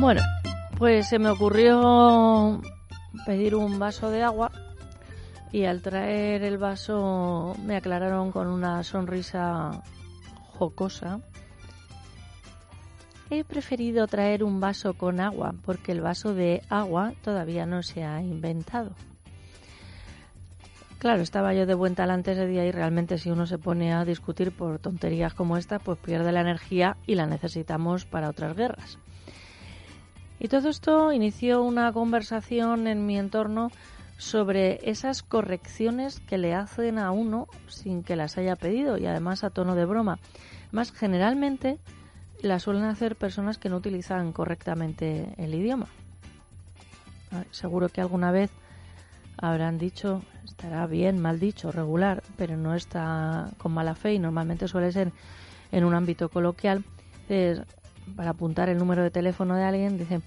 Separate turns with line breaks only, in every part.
Bueno, pues se me ocurrió pedir un vaso de agua y al traer el vaso me aclararon con una sonrisa jocosa. He preferido traer un vaso con agua porque el vaso de agua todavía no se ha inventado. Claro, estaba yo de buen talante ese día y realmente si uno se pone a discutir por tonterías como esta, pues pierde la energía y la necesitamos para otras guerras. Y todo esto inició una conversación en mi entorno sobre esas correcciones que le hacen a uno sin que las haya pedido y además a tono de broma. Más generalmente las suelen hacer personas que no utilizan correctamente el idioma. Seguro que alguna vez habrán dicho, estará bien, mal dicho, regular, pero no está con mala fe y normalmente suele ser en un ámbito coloquial. Para apuntar el número de teléfono de alguien, dice,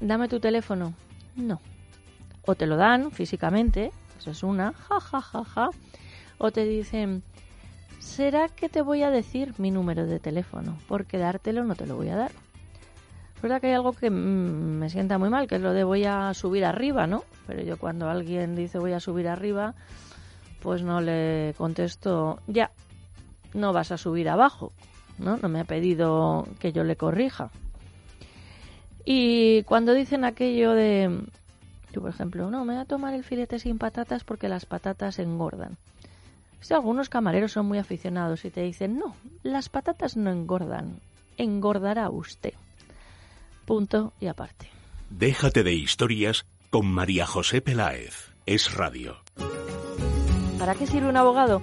dame tu teléfono. No. O te lo dan físicamente, eso es una, ja, ja, ja, ja. O te dicen, ¿será que te voy a decir mi número de teléfono? Porque dártelo no te lo voy a dar. Es verdad que hay algo que mm, me sienta muy mal, que es lo de voy a subir arriba, ¿no? Pero yo cuando alguien dice voy a subir arriba, pues no le contesto, ya, no vas a subir abajo, ¿no? No me ha pedido que yo le corrija. Y cuando dicen aquello de, yo por ejemplo, no, me voy a tomar el filete sin patatas porque las patatas engordan. Si algunos camareros son muy aficionados y te dicen, no, las patatas no engordan, engordará usted. Punto y aparte.
Déjate de historias con María José Peláez. Es radio.
¿Para qué sirve un abogado?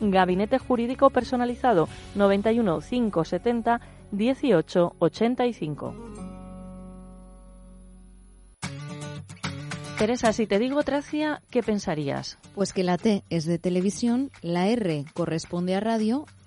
Gabinete Jurídico Personalizado 91 570 18 85. Teresa, si te digo Tracia, ¿qué pensarías?
Pues que la T es de televisión, la R corresponde a radio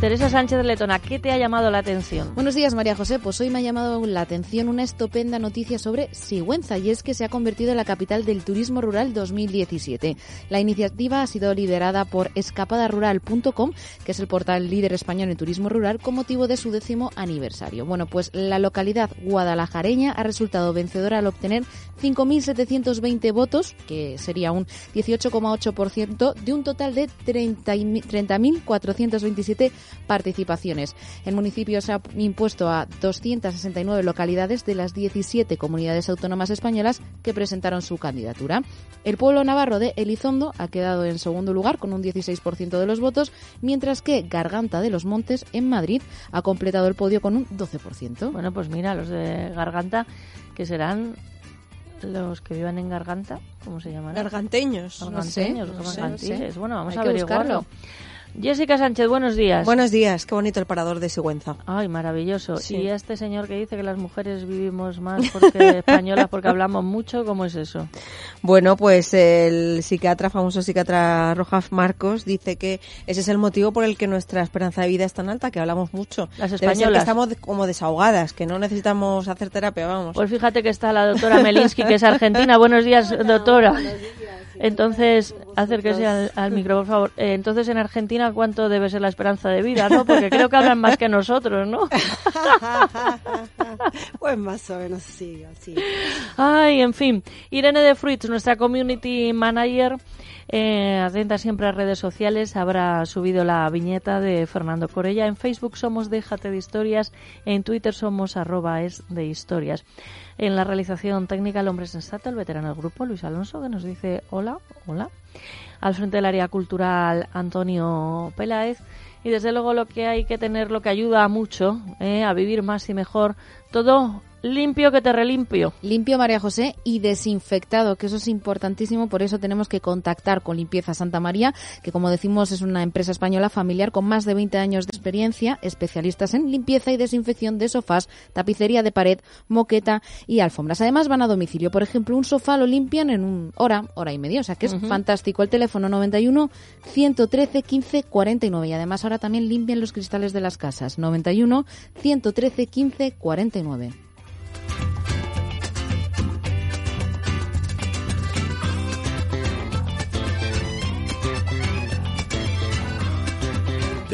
Teresa Sánchez Letona, ¿qué te ha llamado la atención?
Buenos días, María José. Pues hoy me ha llamado la atención una estupenda noticia sobre Sigüenza y es que se ha convertido en la capital del turismo rural 2017. La iniciativa ha sido liderada por escapadarural.com, que es el portal líder español en turismo rural, con motivo de su décimo aniversario. Bueno, pues la localidad guadalajareña ha resultado vencedora al obtener 5.720 votos, que sería un 18,8% de un total de 30.427 participaciones. El municipio se ha impuesto a 269 localidades de las 17 comunidades autónomas españolas que presentaron su candidatura. El pueblo navarro de Elizondo ha quedado en segundo lugar con un 16% de los votos, mientras que Garganta de los Montes en Madrid ha completado el podio con un 12%.
Bueno, pues mira, los de Garganta, que serán los que vivan en Garganta, ¿cómo se llaman?
Garganteños.
Garganteños,
no sé, no sé,
gargantiles.
no sé.
Bueno, vamos
Hay
a averiguarlo.
buscarlo.
Jessica Sánchez, buenos días.
Buenos días, qué bonito el parador de Sigüenza.
Ay, maravilloso.
Sí.
Y este señor que dice que las mujeres vivimos más porque españolas porque hablamos mucho, ¿cómo es eso?
Bueno, pues el psiquiatra, famoso psiquiatra Rojas Marcos, dice que ese es el motivo por el que nuestra esperanza de vida es tan alta, que hablamos mucho.
Las
Debe ser que
españolas.
estamos como desahogadas, que no necesitamos hacer terapia, vamos.
Pues fíjate que está la doctora Melinsky, que es argentina. Buenos días, doctora. Entonces, acérquese al, al micro, por favor. Eh, entonces, en Argentina, ¿cuánto debe ser la esperanza de vida, no? Porque creo que hablan más que nosotros, ¿no?
pues más o menos sí, así.
Ay, en fin. Irene de Fruits, nuestra community manager, eh, atenta siempre a redes sociales, habrá subido la viñeta de Fernando Corella. En Facebook somos Déjate de Historias, en Twitter somos arroba es de historias. En la realización técnica, el hombre sensato, el veterano del grupo, Luis Alonso, que nos dice hola, hola. Al frente del área cultural, Antonio Peláez. Y desde luego lo que hay que tener, lo que ayuda mucho eh, a vivir más y mejor, todo limpio que te relimpio.
Limpio, María José, y desinfectado, que eso es importantísimo, por eso tenemos que contactar con Limpieza Santa María, que como decimos es una empresa española familiar con más de 20 años de experiencia, especialistas en limpieza y desinfección de sofás, tapicería de pared, moqueta y alfombras. Además van a domicilio, por ejemplo, un sofá lo limpian en un hora, hora y media, o sea que es fantástico. El teléfono 91 113 15 49 y además ahora también limpian los cristales de las casas. 91 113 15 49.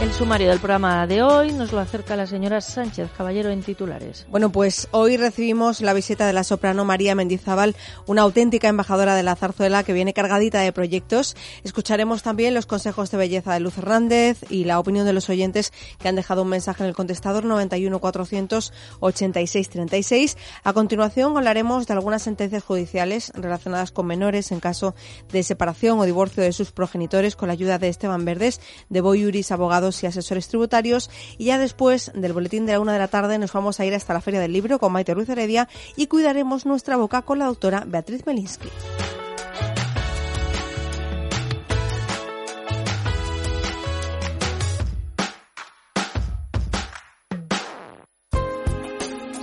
El sumario del programa de hoy nos lo acerca la señora Sánchez Caballero en titulares.
Bueno, pues hoy recibimos la visita de la soprano María Mendizábal, una auténtica embajadora de la zarzuela que viene cargadita de proyectos. Escucharemos también los consejos de belleza de Luz Hernández y la opinión de los oyentes que han dejado un mensaje en el contestador 91 486 36. A continuación hablaremos de algunas sentencias judiciales relacionadas con menores en caso de separación o divorcio de sus progenitores con la ayuda de Esteban Verdes, de Boyuris Abogados y Asesores Tributarios. Y ya después del boletín de la una de la tarde nos vamos a ir hasta la Feria del Libro con Maite Ruiz Heredia y cuidaremos nuestra boca con la doctora Beatriz Melinsky.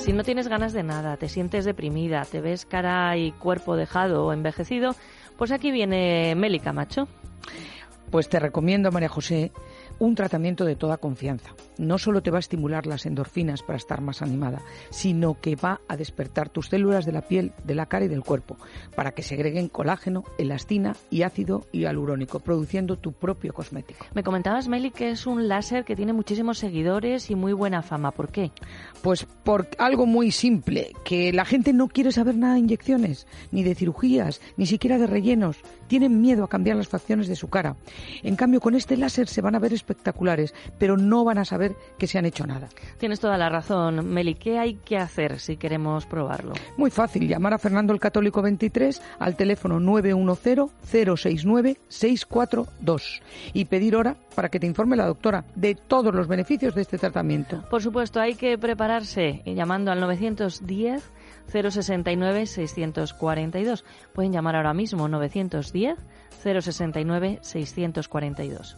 Si no tienes ganas de nada, te sientes deprimida, te ves cara y cuerpo dejado o envejecido, pues aquí viene Meli Camacho.
Pues te recomiendo, María José, un tratamiento de toda confianza. No solo te va a estimular las endorfinas para estar más animada, sino que va a despertar tus células de la piel, de la cara y del cuerpo, para que segreguen colágeno, elastina y ácido hialurónico, produciendo tu propio cosmético.
Me comentabas, Meli, que es un láser que tiene muchísimos seguidores y muy buena fama. ¿Por qué?
Pues por algo muy simple, que la gente no quiere saber nada de inyecciones, ni de cirugías, ni siquiera de rellenos. Tienen miedo a cambiar las facciones de su cara. En cambio, con este láser se van a ver espectaculares, pero no van a saber que se han hecho nada.
Tienes toda la razón, Meli. ¿Qué hay que hacer si queremos probarlo?
Muy fácil, llamar a Fernando el Católico 23 al teléfono 910-069-642 y pedir hora para que te informe la doctora de todos los beneficios de este tratamiento.
Por supuesto, hay que prepararse y llamando al 910 069 642. Pueden llamar ahora mismo 910 069 642.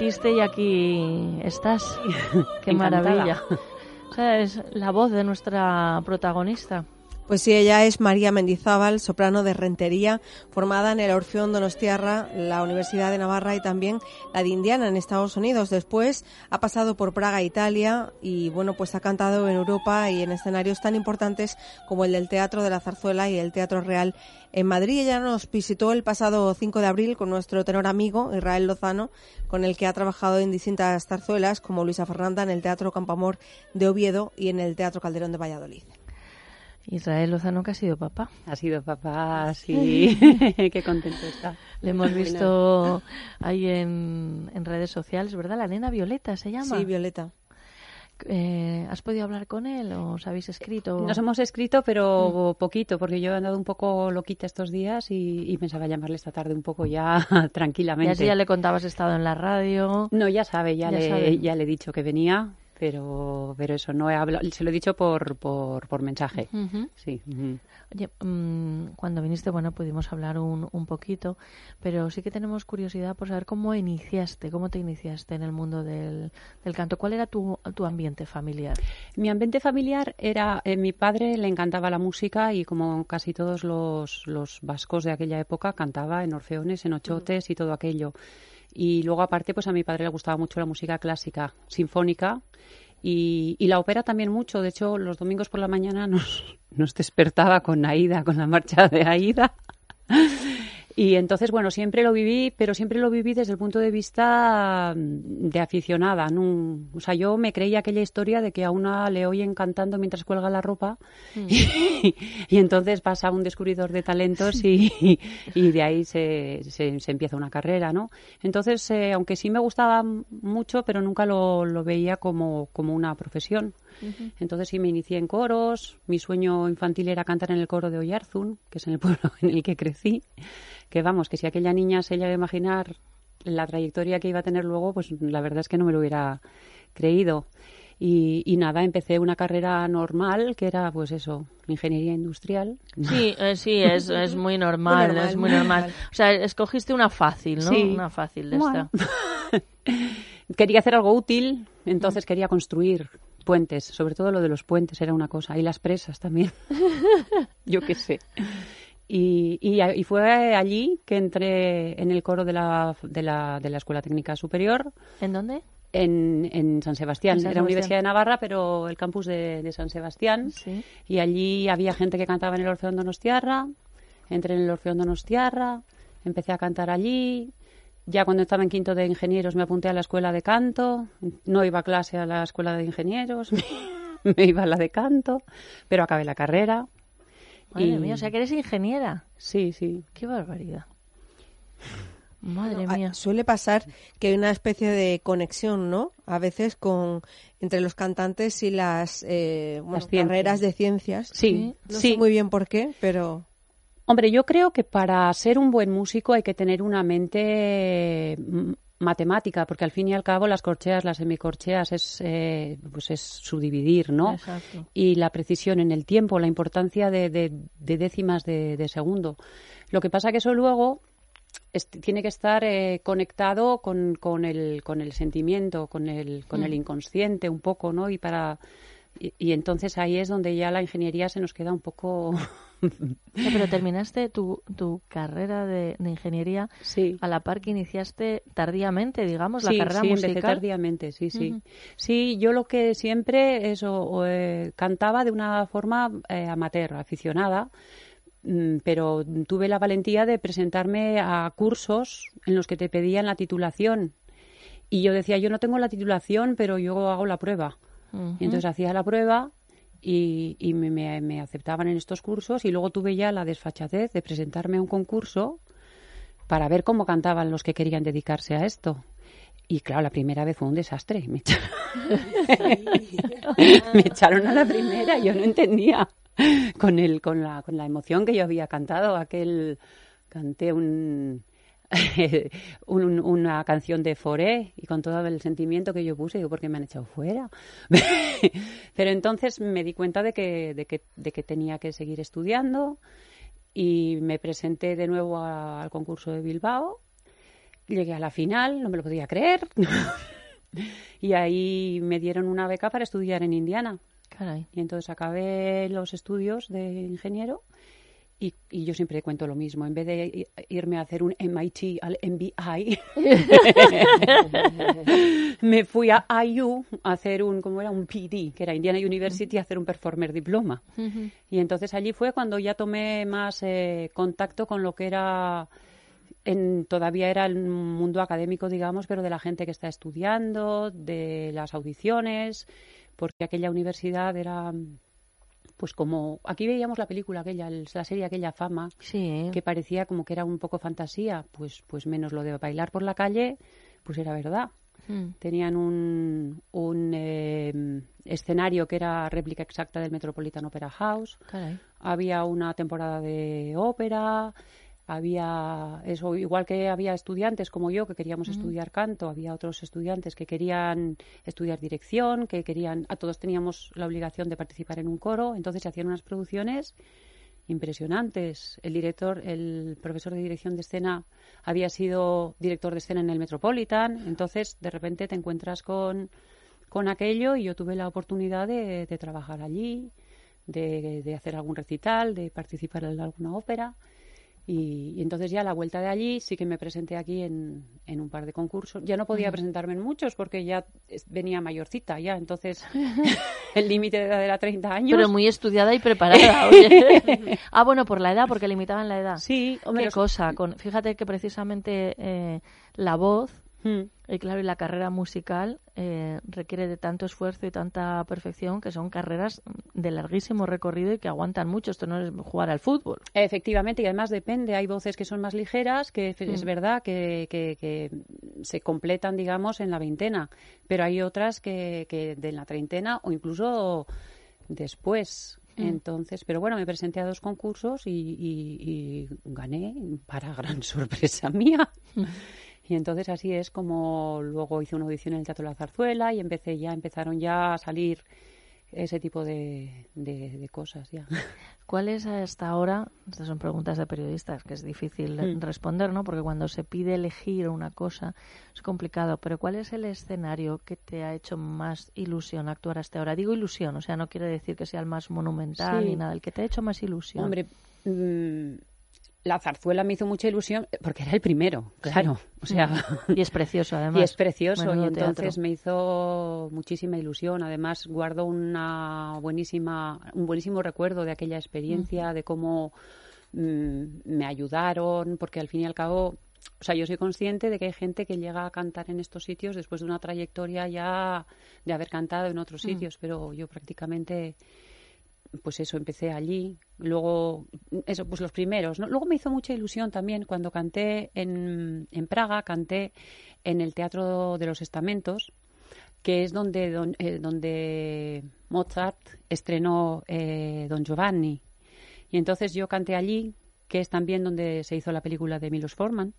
Prometiste y aquí estás. Qué maravilla. O sea, es la voz de nuestra protagonista.
Pues sí, ella es María Mendizábal, soprano de Rentería, formada en el Orfeón Donostiarra, la Universidad de Navarra y también la de Indiana en Estados Unidos. Después ha pasado por Praga, Italia y bueno, pues ha cantado en Europa y en escenarios tan importantes como el del Teatro de la Zarzuela y el Teatro Real en Madrid. Ella nos visitó el pasado 5 de abril con nuestro tenor amigo Israel Lozano, con el que ha trabajado en distintas zarzuelas como Luisa Fernanda en el Teatro Campamor de Oviedo y en el Teatro Calderón de Valladolid.
Israel Lozano que ha sido papá.
Ha sido papá, sí. Qué contento está.
Le hemos visto ahí en, en, redes sociales, ¿verdad? La nena Violeta se llama.
Sí, Violeta.
Eh, ¿Has podido hablar con él o os habéis escrito?
Nos hemos escrito, pero poquito, porque yo he andado un poco loquita estos días y, y, pensaba llamarle esta tarde un poco ya tranquilamente.
Ya si ya le contabas estado en la radio.
No, ya sabe, ya,
Ya
le,
sabe.
ya le he dicho que venía, pero, pero eso no he hablado, se lo he dicho por, por, por mensaje.
Ujú.
Sí.
Oye, mm, cuando viniste, bueno, pudimos hablar un, un poquito, pero sí que tenemos curiosidad por saber cómo iniciaste, cómo te iniciaste en el mundo del, del canto. ¿Cuál era tu, tu ambiente familiar?
Mi ambiente familiar era, eh, mi padre le encantaba la música y como casi todos los, los vascos de aquella época cantaba en orfeones, en ochotes y todo aquello. Y luego aparte pues a mi padre le gustaba mucho la música clásica, sinfónica y, y la ópera también mucho. De hecho los domingos por la mañana nos, nos despertaba con Aida, con la marcha de Aida. Y entonces, bueno, siempre lo viví, pero siempre lo viví desde el punto de vista mm, de aficionada. ¿no? O sea, yo me creía aquella historia de que a una le oyen cantando mientras cuelga la ropa y, y entonces pasa un descubridor de talentos y, y de ahí se, se, se empieza una carrera, ¿no? Entonces, eh, aunque sí me gustaba mucho, pero nunca lo, lo veía como, como una profesión. Entonces sí me inicié en coros. Mi sueño infantil era cantar en el coro de Oyarzún, que es en el pueblo en el que crecí. Que vamos, que si aquella niña se llega a imaginar la trayectoria que iba a tener luego, pues la verdad es que no me lo hubiera creído. Y, y nada, empecé una carrera normal, que era pues eso, ingeniería industrial.
Sí, eh, sí, es, es muy normal, es muy
muy
normal.
normal.
O sea, escogiste una fácil, ¿no?
Sí.
Una fácil de
Bueno.
esta.
quería hacer algo útil, entonces quería construir puentes, sobre todo lo de los puentes era una cosa, y las presas también. Yo qué sé. Y, y, fue allí que entré en el coro de la, de la, de la Escuela Técnica Superior
¿En dónde?
en, en San Sebastián.
En San
Era
Sebastián.
Universidad de Navarra, pero el campus de, de San Sebastián.
Sí.
Y allí había gente que cantaba en el Orfeón Donostiarra. Entré en el Orfeón Donostiarra, empecé a cantar allí. Ya cuando estaba en quinto de ingenieros me apunté a la escuela de canto. No iba a clase a la escuela de ingenieros, me iba a la de canto, pero acabé la carrera.
Madre
Y-
mía, o sea que eres ingeniera.
Sí, sí.
Qué barbaridad. Madre
Ah,
mía.
Suele pasar que hay una especie de conexión, ¿no? A veces con entre los cantantes y las, eh, bueno,
Las ciencias.
carreras de ciencias.
Sí,
No
sí.
sé muy bien por qué, pero
Hombre, yo creo que para ser un buen músico hay que tener una mente mm, matemática, porque al fin y al cabo las corcheas, las semicorcheas es, eh, pues es subdividir, ¿no?
Exacto.
Y la precisión en el tiempo, la importancia de, de- de décimas de, de segundo. Lo que pasa que eso luego es- tiene que estar eh, conectado con, con el, con el sentimiento, con el, con el inconsciente un poco, ¿no? Y para y, y entonces ahí es donde ya la ingeniería se nos queda un poco
No, pero terminaste tu, tu carrera de, de ingeniería
sí.
a la par que iniciaste tardíamente, digamos, la
sí,
carrera
sí, empecé
musical.
tardíamente, sí, sí.
Ujú.
Sí, yo lo que siempre eso eh, cantaba de una forma eh, amateur, aficionada, mm, pero tuve la valentía de presentarme a cursos en los que te pedían la titulación. Y yo decía, yo no tengo la titulación, pero yo hago la prueba.
Ujú.
Y entonces hacía la prueba y, y me, me- me aceptaban en estos cursos y luego tuve ya la desfachatez de presentarme a un concurso para ver cómo cantaban los que querían dedicarse a esto. Y claro, la primera vez fue un desastre. Me echaron, me echaron a la primera, yo no entendía con el, con la, con la emoción que yo había cantado. Aquel canté un, un- una canción de Foré y con todo el sentimiento que yo puse, digo, ¿por qué me han echado fuera? Pero entonces me di cuenta de que, de que, de que tenía que seguir estudiando y me presenté de nuevo a- al concurso de Bilbao llegué a la final, no me lo podía creer. y ahí me dieron una beca para estudiar en Indiana.
Caray.
Y entonces acabé los estudios de ingeniero y, y yo siempre cuento lo mismo. En vez de irme a hacer un MIT al MBI, me fui a IU a hacer un, como era? Un PD, que era Indiana University, a hacer un Performer Diploma. Y entonces allí fue cuando ya tomé más eh, contacto con lo que era, en, todavía era el mundo académico, digamos, pero de la gente que está estudiando, de las audiciones, porque aquella universidad era, pues como, aquí veíamos la película aquella, el- la serie aquella Fama,
Sí.
que parecía como que era un poco fantasía, pues, pues menos lo de bailar por la calle, pues era verdad.
Mm.
Tenían un, un eh, escenario que era réplica exacta del Metropolitan Opera House.
Caray.
Había una temporada de ópera. Había eso, igual que había estudiantes como yo que queríamos estudiar canto, había otros estudiantes que querían estudiar dirección, que querían, a todos teníamos la obligación de participar en un coro, entonces se hacían unas producciones impresionantes. El director, el profesor de dirección de escena había sido director de escena en el Metropolitan, entonces de repente te encuentras con, con aquello y yo tuve la oportunidad de, de trabajar allí, de, de hacer algún recital, de participar en alguna ópera. Y, y entonces ya a la vuelta de allí sí que me presenté aquí en, en un par de concursos. Ya no podía presentarme en muchos porque ya es- venía mayorcita ya, entonces el límite de edad era 30 años.
Pero muy estudiada y preparada. oye. ah, bueno, por la edad, porque limitaban la edad.
Sí, hombre,
Qué
los-
cosa. Con, fíjate que precisamente eh, la voz,
Mm.
y claro, y la carrera musical eh, requiere de tanto esfuerzo y tanta perfección que son carreras de larguísimo recorrido y que aguantan mucho. Esto no es jugar al fútbol.
Efectivamente, y además depende. Hay voces que son más ligeras, que es
Mm.
verdad que, que- que se completan, digamos, en la veintena, pero hay otras que, que de la treintena o incluso después.
Mm.
Entonces, pero bueno, me presenté a dos concursos y, y- y gané para gran sorpresa mía. Y entonces así es como luego hice una audición en el Teatro La Zarzuela y empecé ya, empezaron ya a salir ese tipo de, de- de cosas ya.
¿Cuál es hasta ahora? Estas son preguntas de periodistas que es difícil
Mm.
responder, ¿no? Porque cuando se pide elegir una cosa es complicado. Pero ¿cuál es el escenario que te ha hecho más ilusión actuar hasta ahora? Digo ilusión, o sea, no quiere decir que sea el más monumental
Sí.
ni nada. El que te ha hecho más ilusión.
Hombre, mm, la zarzuela me hizo mucha ilusión porque era el primero, claro. O sea,
y es precioso además.
y es precioso
Menudo
y entonces
teatro.
me hizo muchísima ilusión. Además guardo una buenísima, un buenísimo recuerdo de aquella experiencia, de cómo mm, me ayudaron, porque al fin y al cabo, o sea, yo soy consciente de que hay gente que llega a cantar en estos sitios después de una trayectoria ya de haber cantado en otros
Mm.
sitios, pero yo prácticamente pues eso, empecé allí. Luego, eso, pues los primeros. ¿no? Luego me hizo mucha ilusión también cuando canté en, en Praga, canté en el Teatro de los Estamentos, que es donde, don- eh, donde Mozart estrenó eh, Don Giovanni. Y entonces yo canté allí, que es también donde se hizo la película de Milos Forman.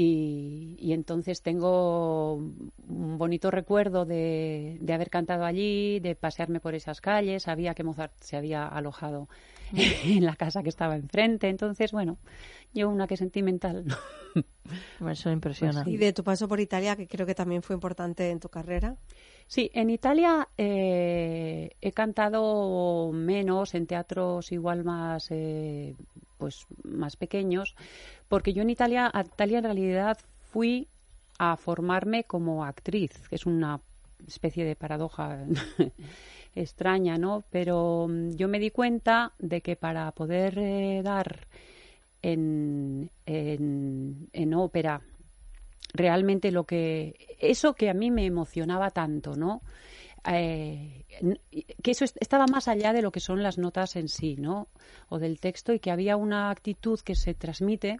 Y, y entonces tengo un bonito recuerdo de, de haber cantado allí, de pasearme por esas calles. Sabía que Mozart se había alojado en la casa que estaba enfrente. Entonces, bueno, yo una que sentimental.
Eso impresiona.
Pues
Y de tu paso por Italia, que creo que también fue importante en tu carrera.
Sí, en Italia eh, he cantado menos en teatros igual más, eh, pues más pequeños, porque yo en Italia, a Italia en realidad fui a formarme como actriz, que es una especie de paradoja extraña, ¿no? Pero mm, yo me di cuenta de que para poder eh, dar en, en, en ópera realmente lo que eso que a mí me emocionaba tanto no Eh, que eso est- estaba más allá de lo que son las notas en sí no o del texto y que había una actitud que se transmite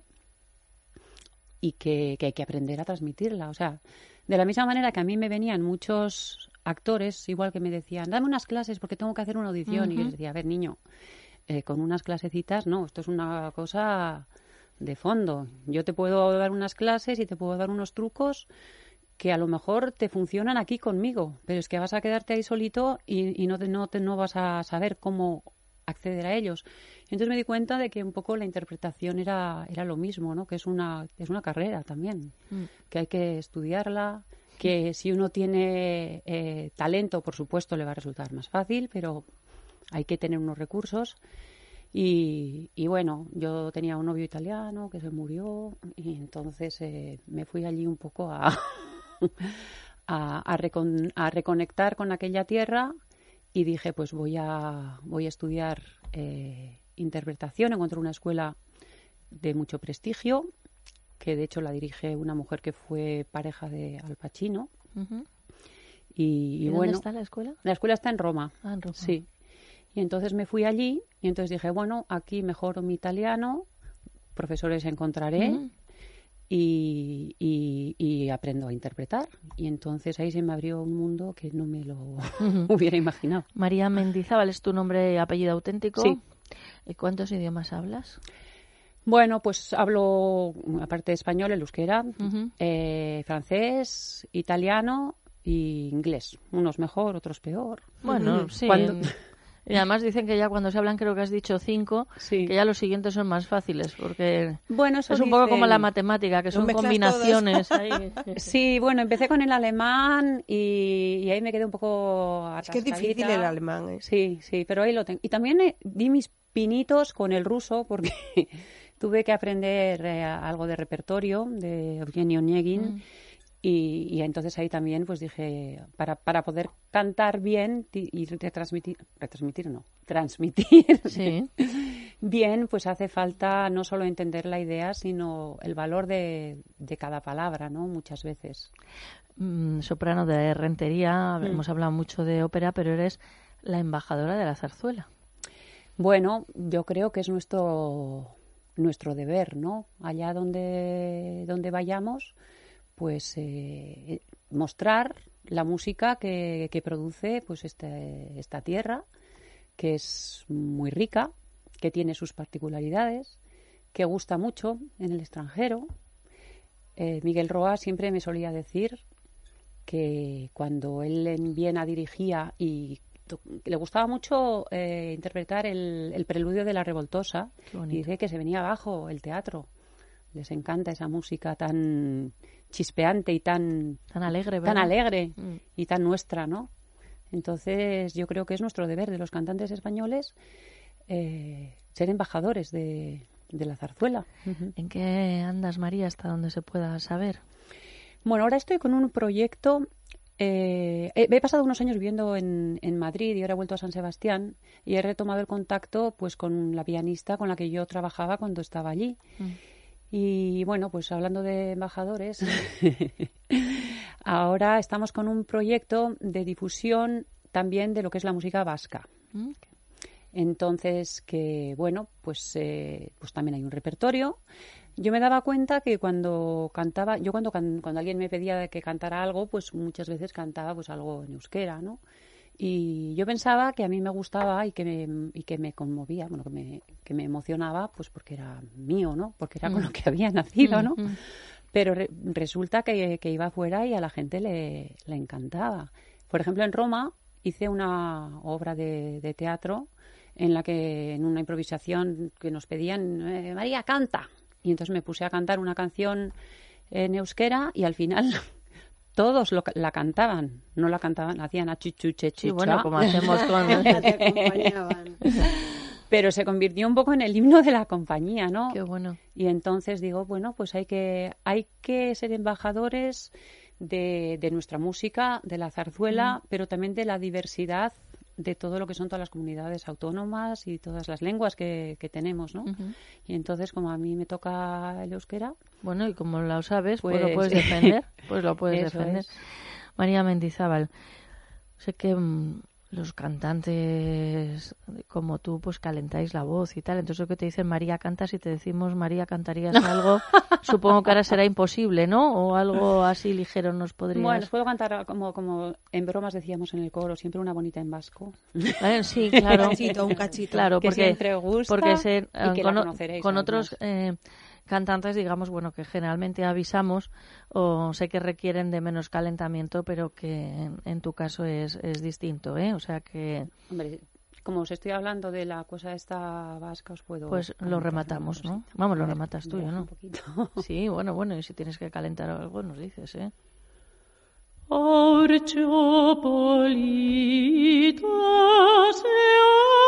y que, que hay que aprender a transmitirla. O sea de la misma manera que a mí me venían muchos actores igual que me decían dame unas clases porque tengo que hacer una audición y yo les decía a ver niño eh, con unas clasecitas, no, esto es una cosa de fondo. Yo te puedo dar unas clases y te puedo dar unos trucos que a lo mejor te funcionan aquí conmigo, pero es que vas a quedarte ahí solito y, y no, te, no, te, no vas a saber cómo acceder a ellos. Entonces me di cuenta de que un poco la interpretación era, era lo mismo, ¿no? Que es una, es una carrera también,
Mm.
que hay que estudiarla, que si uno tiene eh, talento, por supuesto, le va a resultar más fácil, pero hay que tener unos recursos. Y, y bueno, yo tenía un novio italiano que se murió y entonces eh, me fui allí un poco a, a, a recon- a reconectar con aquella tierra y dije, pues voy a, voy a estudiar eh, interpretación. Encontré una escuela de mucho prestigio, que de hecho la dirige una mujer que fue pareja de Al Pacino. Y, y
¿Y dónde
bueno,
está la escuela?
la escuela está en Roma.
Ah, en Roma.
Sí. Y entonces me fui allí y entonces dije, bueno, aquí mejoro mi italiano, profesores encontraré. Y, y- y aprendo a interpretar. Y entonces ahí se me abrió un mundo que no me lo hubiera imaginado.
María Mendizábal es tu nombre y apellido auténtico.
Sí.
¿Y cuántos idiomas hablas?
Bueno, pues hablo, aparte de español, el euskera, eh, francés, italiano y inglés. Unos mejor, otros peor.
Bueno, sí.
Cuando-
Y además dicen que ya cuando se hablan, creo que has dicho cinco,
Sí.
que ya los siguientes son más fáciles, porque
Bueno, eso
es un poco como la matemática, que son combinaciones. ahí.
Sí, bueno, empecé con el alemán y, y ahí me quedé un poco
Es que es difícil el alemán. ¿eh?
Sí, sí, pero ahí lo tengo. Y también eh, di mis pinitos con el ruso porque tuve que aprender eh, algo de repertorio de Evgeny Onegin
Mm.
Y, y entonces ahí también pues dije, para, para poder cantar bien y retransmitir, retransmitir no, transmitir
Sí.
bien, pues hace falta no solo entender la idea, sino el valor de, de cada palabra, ¿no? Muchas veces.
Mm, soprano de Rentería,
Mm.
hemos hablado mucho de ópera, pero eres la embajadora de la zarzuela.
Bueno, yo creo que es nuestro nuestro deber, ¿no? Allá donde donde vayamos, pues eh, mostrar la música que, que produce pues este, esta tierra, que es muy rica, que tiene sus particularidades, que gusta mucho en el extranjero. Eh, Miguel Roa siempre me solía decir que cuando él en Viena dirigía y le gustaba mucho eh, interpretar el, el preludio de la revoltosa y dice que se venía abajo el teatro. Les encanta esa música tan chispeante y tan,
Tan alegre,
tan alegre
Mm.
y tan nuestra, ¿no? Entonces yo creo que es nuestro deber de los cantantes españoles eh, ser embajadores de, de la zarzuela.
¿En qué andas, María, hasta donde se pueda saber?
Bueno, ahora estoy con un proyecto. eh, he, he pasado unos años viviendo en, en Madrid y ahora he vuelto a San Sebastián y he retomado el contacto pues con la pianista con la que yo trabajaba cuando estaba allí.
Mm.
Y bueno, pues hablando de embajadores, ahora estamos con un proyecto de difusión también de lo que es la música vasca.
Mm.
Entonces, que bueno, pues, eh, pues también hay un repertorio. Yo me daba cuenta que cuando cantaba, yo cuando, cuando alguien me pedía que cantara algo, pues muchas veces cantaba pues algo en euskera, ¿no? Y yo pensaba que a mí me gustaba y que me, y que me conmovía, bueno, que me, que me emocionaba, pues porque era mío, ¿no? Porque era con
Mm.
lo que había nacido, ¿no?
Mm, mm.
Pero re- resulta que, que iba afuera y a la gente le, le encantaba. Por ejemplo, en Roma hice una obra de, de teatro en la que en una improvisación que nos pedían, eh, María, canta. Y entonces me puse a cantar una canción en euskera y al final todos lo la cantaban. No la cantaban, hacían a
Sí, bueno, como hacemos con...
Pero se convirtió un poco en el himno de la compañía, ¿no?
Qué bueno.
Y entonces digo, bueno, pues hay que, hay que ser embajadores de, de nuestra música, de la zarzuela, pero también de la diversidad de todo lo que son todas las comunidades autónomas y todas las lenguas que, que tenemos, ¿no? Y entonces, como a mí me toca el euskera,
Bueno, y como lo sabes, pues, lo
Pues-
puedes defender. Pues lo puedes defender.
es.
María Mendizábal, sé que mm, los cantantes como tú pues calentáis la voz y tal. Entonces lo que te dicen María cantas y te decimos María cantarías algo, supongo que ahora será imposible, ¿no? O algo así ligero nos podrías...
bueno, puedo cantar como, como en bromas decíamos en el coro, siempre una bonita en vasco.
Eh, Sí, claro.
Un cachito, un cachito.
Claro,
Que
porque,
siempre gusta
porque se-
y que
con,
conoceréis,
con otros eh, cantantes, digamos, bueno, que generalmente avisamos o sé que requieren de menos calentamiento, pero que en, en tu caso es, es distinto, ¿eh? O sea que...
Hombre, como os estoy hablando de la cosa esta vasca, os puedo...
Pues lo rematamos, ¿no? Vamos, lo rematas tú, ¿no?
Un poquito.
Sí, bueno, bueno, y si tienes que calentar algo, nos dices, ¿eh?
Orchopolitas eascandago,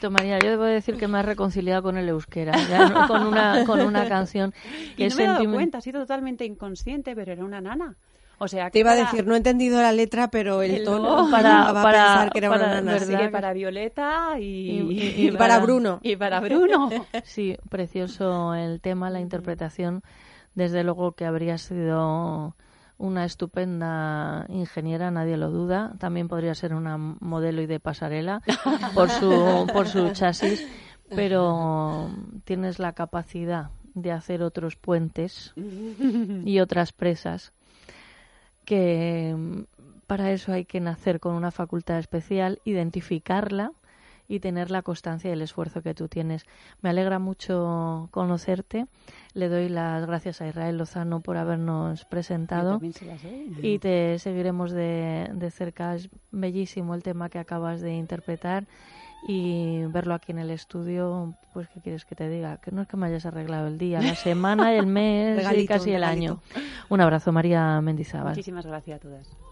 bonito, María. Yo debo decir que me has reconciliado con el euskera, ya no con una, con una canción que
Y no me he dado cuenta, ha sido totalmente inconsciente, pero era una nana. O sea, que
Te iba a
para-
decir, no he entendido la letra, pero el
El
tono
no.
Para-
va a
para-
pensar que era
para-
una nana.
Así que para Violeta y,
Y-
Y para Bruno.
Y para Bruno.
Sí, precioso el tema, la interpretación. Desde luego que habría sido una estupenda ingeniera, nadie lo duda. También podría ser una modelo y de pasarela por su, por su chasis, pero tienes la capacidad de hacer otros puentes y otras presas que mm, para eso hay que nacer con una facultad especial, identificarla y tener la constancia y el esfuerzo que tú tienes. Me alegra mucho conocerte. Le doy las gracias a Israel Lozano por habernos presentado y te seguiremos de, de cerca. Es bellísimo el tema que acabas de interpretar y verlo aquí en el estudio, pues ¿qué quieres que te diga? Que no es que me hayas arreglado el día, la semana, el mes y casi el
regalito.
año. Un abrazo, María Mendizábal.
Muchísimas gracias a todas.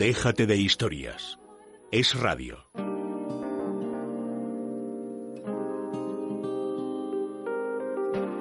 Déjate de historias. Es radio.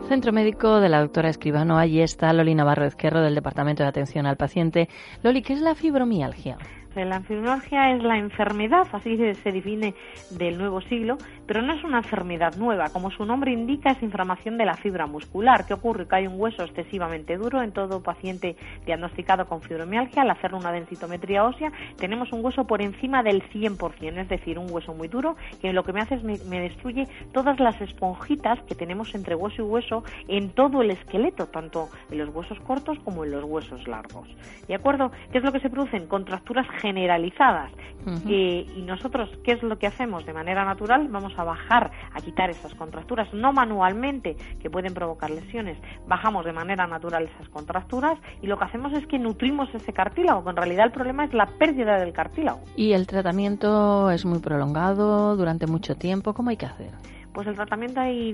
Centro Médico de la doctora Escribano. Allí está Loli Navarro Ezquerro del Departamento de Atención al Paciente. Loli, ¿qué es la fibromialgia?
La fibromialgia es la enfermedad, así se define del nuevo siglo, pero no es una enfermedad nueva. Como su nombre indica, es inflamación de la fibra muscular. ¿Qué ocurre? Que hay un hueso excesivamente duro en todo paciente diagnosticado con fibromialgia. Al hacer una densitometría ósea, tenemos un hueso por encima del 100%, es decir, un hueso muy duro que lo que me hace es me, me destruye todas las esponjitas que tenemos entre hueso y hueso en todo el esqueleto, tanto en los huesos cortos como en los huesos largos. ¿De acuerdo? ¿Qué es lo que se producen? Contracturas generalizadas. Eh, y nosotros, ¿qué es lo que hacemos? De manera natural, vamos a bajar, a quitar esas contracturas, no manualmente, que pueden provocar lesiones. Bajamos de manera natural esas contracturas y lo que hacemos es que nutrimos ese cartílago, que en realidad el problema es la pérdida del cartílago.
Y el tratamiento es muy prolongado, durante mucho tiempo. ¿Cómo hay que hacer?
Pues el tratamiento hay,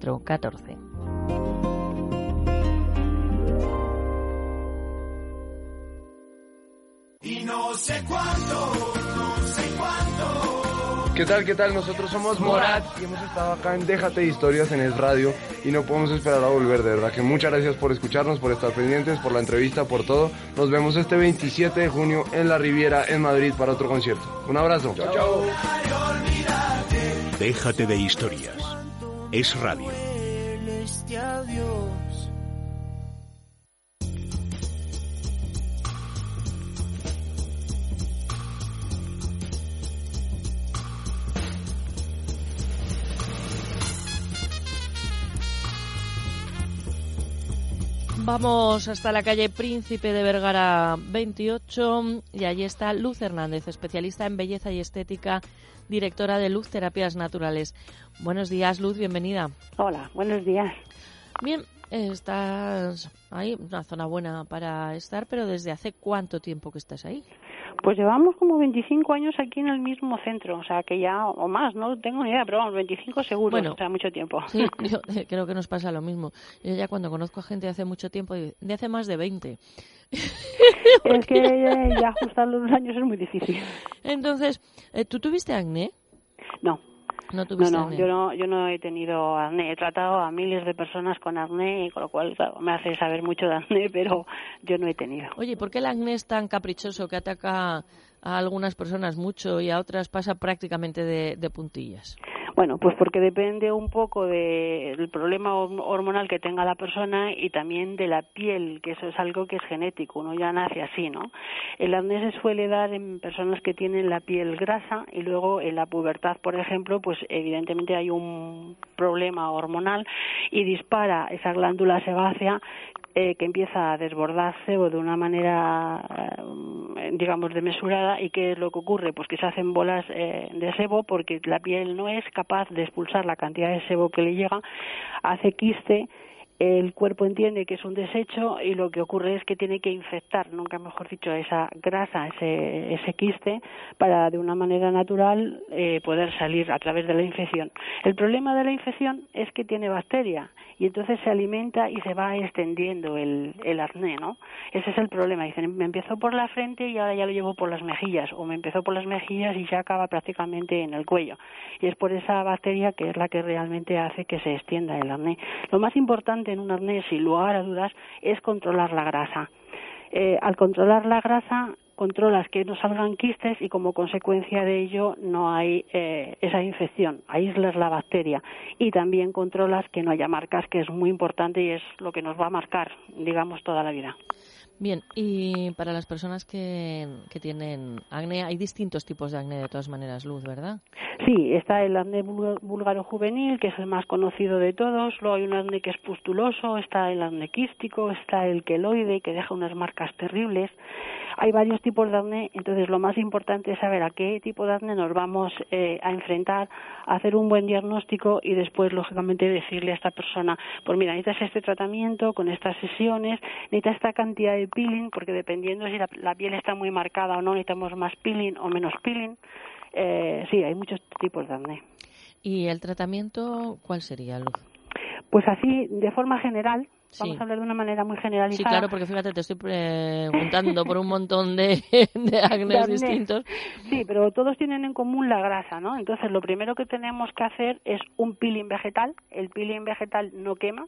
14.
Y no sé cuánto, no sé cuánto.
¿Qué tal? ¿Qué tal? Nosotros somos Morat y hemos estado acá en Déjate de Historias en Es Radio y no podemos esperar a volver, de verdad que muchas gracias por escucharnos, por estar pendientes, por la entrevista, por todo. Nos vemos este 27 de junio en la Riviera, en Madrid, para otro concierto. Un abrazo. Chao, chao.
Déjate de historias. Es radio.
Vamos hasta la calle Príncipe de Vergara 28 y allí está Luz Hernández, especialista en belleza y estética, directora de Luz Terapias Naturales. Buenos días, Luz, bienvenida.
Hola, buenos días.
Bien, estás ahí, una zona buena para estar, pero ¿desde hace cuánto tiempo que estás ahí?
Pues llevamos como 25 años aquí en el mismo centro, o sea que ya, o más, no tengo ni idea, pero vamos, 25 seguro,
Bueno.
o sea, mucho tiempo.
Sí, yo eh, creo que nos pasa lo mismo. Yo ya cuando conozco a gente de hace mucho tiempo, de hace más de 20.
es que eh, ya ajustar los años es muy difícil.
Entonces, eh, ¿tú tuviste acné?
No.
No
No,
tuviste
no, yo no, yo no he tenido acné. He tratado a miles de personas con acné, con lo cual claro, me hace saber mucho de acné, pero yo no he tenido.
Oye, ¿por qué el acné es tan caprichoso que ataca a algunas personas mucho y a otras pasa prácticamente de, de puntillas?
Bueno, pues porque depende un poco de- del problema horm- hormonal que tenga la persona y también de la piel, que eso es algo que es genético, uno ya nace así, ¿no? El acné se suele dar en personas que tienen la piel grasa y luego en la pubertad, por ejemplo, pues evidentemente hay un problema hormonal y dispara esa glándula sebácea eh, que empieza a desbordarse o de una manera, eh, digamos, desmesurada. ¿Y qué es lo que ocurre? Pues que se hacen bolas eh, de sebo porque la piel no es capaz de expulsar la cantidad de sebo que le llega, hace quiste. El cuerpo entiende que es un desecho y lo que ocurre es que tiene que infectar, nunca mejor dicho, esa grasa, ese, ese quiste, para de una manera natural eh, poder salir a través de la infección. El problema de la infección es que tiene bacteria y entonces se alimenta y se va extendiendo el, el acné, ¿no? Ese es el problema. Dicen, me empezó por la frente y ahora ya lo llevo por las mejillas, o me empezó por las mejillas y ya acaba prácticamente en el cuello. Y es por esa bacteria que es la que realmente hace que se extienda el acné. Lo más importante en un acné, sin lugar a dudas, es controlar la grasa. Eh, al controlar la grasa, controlas que no salgan quistes y como consecuencia de ello no hay eh, esa infección, aíslas la bacteria y también controlas que no haya marcas, que es muy importante y es lo que nos va a marcar, digamos, toda la vida.
Bien, y para las personas que, que tienen acné, hay distintos tipos de acné de todas maneras, Luz, ¿verdad?
Sí, está el acné búlgaro búlgaro juvenil, que es el más conocido de todos. Luego hay un acné que es pustuloso, está el acné quístico, está el queloide, que deja unas marcas terribles. Hay varios tipos de acné, entonces lo más importante es saber a qué tipo de acné nos vamos eh, a enfrentar, hacer un buen diagnóstico y después, lógicamente, decirle a esta persona, pues mira, necesitas este tratamiento con estas sesiones, necesitas esta cantidad de peeling, porque dependiendo si la, la piel está muy marcada o no, necesitamos más peeling o menos peeling. Eh, sí, hay muchos tipos de acné.
¿Y el tratamiento cuál sería, Luz?
Pues así, de forma general, vamos
Sí.
a hablar de una manera muy
Sí,
generalizada.
claro, porque fíjate, te estoy preguntando por un montón de, de distintos.
Sí, pero todos tienen en común la grasa, ¿no? Entonces, lo primero que tenemos que hacer es un peeling vegetal. El peeling vegetal no quema.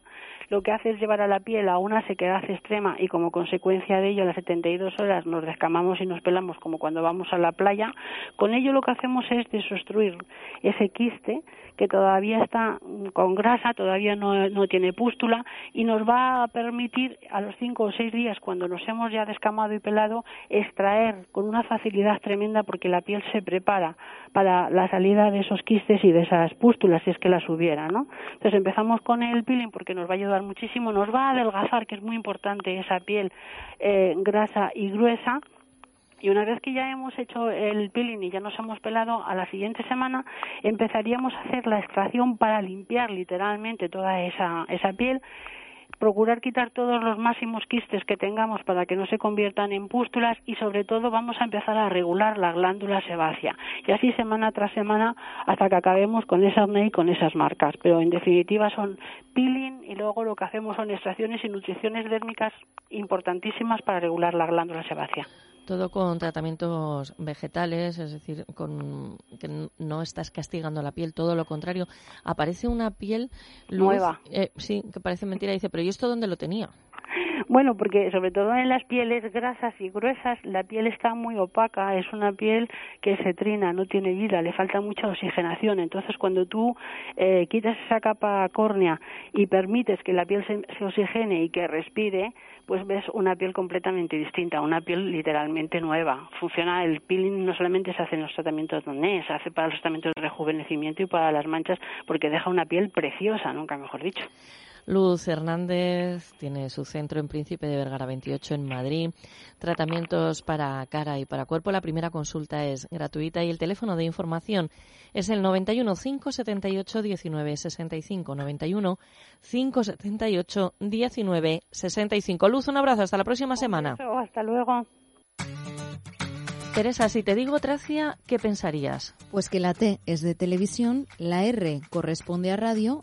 Lo que hace es llevar a la piel a una sequedad extrema y como consecuencia de ello, a las 72 horas nos descamamos y nos pelamos como cuando vamos a la playa. Con ello lo que hacemos es desobstruir ese quiste que todavía está con grasa, todavía no, no tiene pústula y nos va va a permitir a los cinco o seis días, cuando nos hemos ya descamado y pelado, extraer con una facilidad tremenda porque la piel se prepara para la salida de esos quistes y de esas pústulas, si es que las hubiera, ¿no? Entonces empezamos con el peeling porque nos va a ayudar muchísimo, nos va a adelgazar, que es muy importante esa piel eh, grasa y gruesa, y una vez que ya hemos hecho el peeling y ya nos hemos pelado, a la siguiente semana empezaríamos a hacer la extracción para limpiar literalmente toda esa, esa piel procurar quitar todos los máximos quistes que tengamos para que no se conviertan en pústulas y sobre todo vamos a empezar a regular la glándula sebácea y así semana tras semana hasta que acabemos con esa acné y con esas marcas pero en definitiva son peeling y luego lo que hacemos son extracciones y nutriciones dérmicas importantísimas para regular la glándula sebácea.
Todo con tratamientos vegetales, es decir, con que no estás castigando la piel, todo lo contrario. Aparece una piel
nueva.
Eh, sí, que parece mentira. Dice, pero ¿y esto dónde lo tenía?
Bueno, porque sobre todo en las pieles grasas y gruesas la piel está muy opaca, es una piel que se trina, no tiene vida, le falta mucha oxigenación. Entonces, cuando tú eh, quitas esa capa córnea y permites que la piel se, se oxigene y que respire, pues ves una piel completamente distinta, una piel literalmente nueva. Funciona, el peeling no solamente se hace en los tratamientos acné, se hace para los tratamientos de rejuvenecimiento y para las manchas porque deja una piel preciosa, nunca mejor dicho.
Luz Hernández tiene su centro en Príncipe de Vergara 28 en Madrid. Tratamientos para cara y para cuerpo. La primera consulta es gratuita y el teléfono de información es el 91 578 19 65 91 578 19 65. Luz, un abrazo. Hasta la próxima semana.
Hasta luego.
Teresa, si te digo Tracia, ¿qué pensarías?
Pues que la T es de televisión, la R corresponde a radio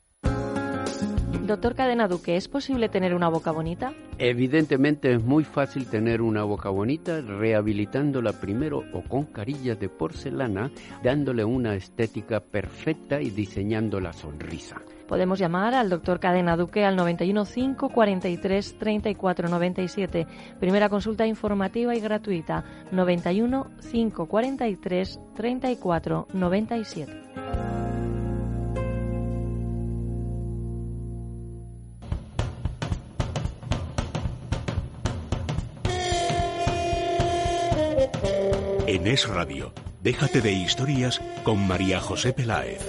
Doctor Cadena Duque, ¿es posible tener una boca bonita?
Evidentemente es muy fácil tener una boca bonita rehabilitándola primero o con carillas de porcelana, dándole una estética perfecta y diseñando la sonrisa.
Podemos llamar al doctor Cadena Duque al 91 543 34 97. Primera consulta informativa y gratuita 91 543 34 97.
En Es Radio, déjate de historias con María José Peláez.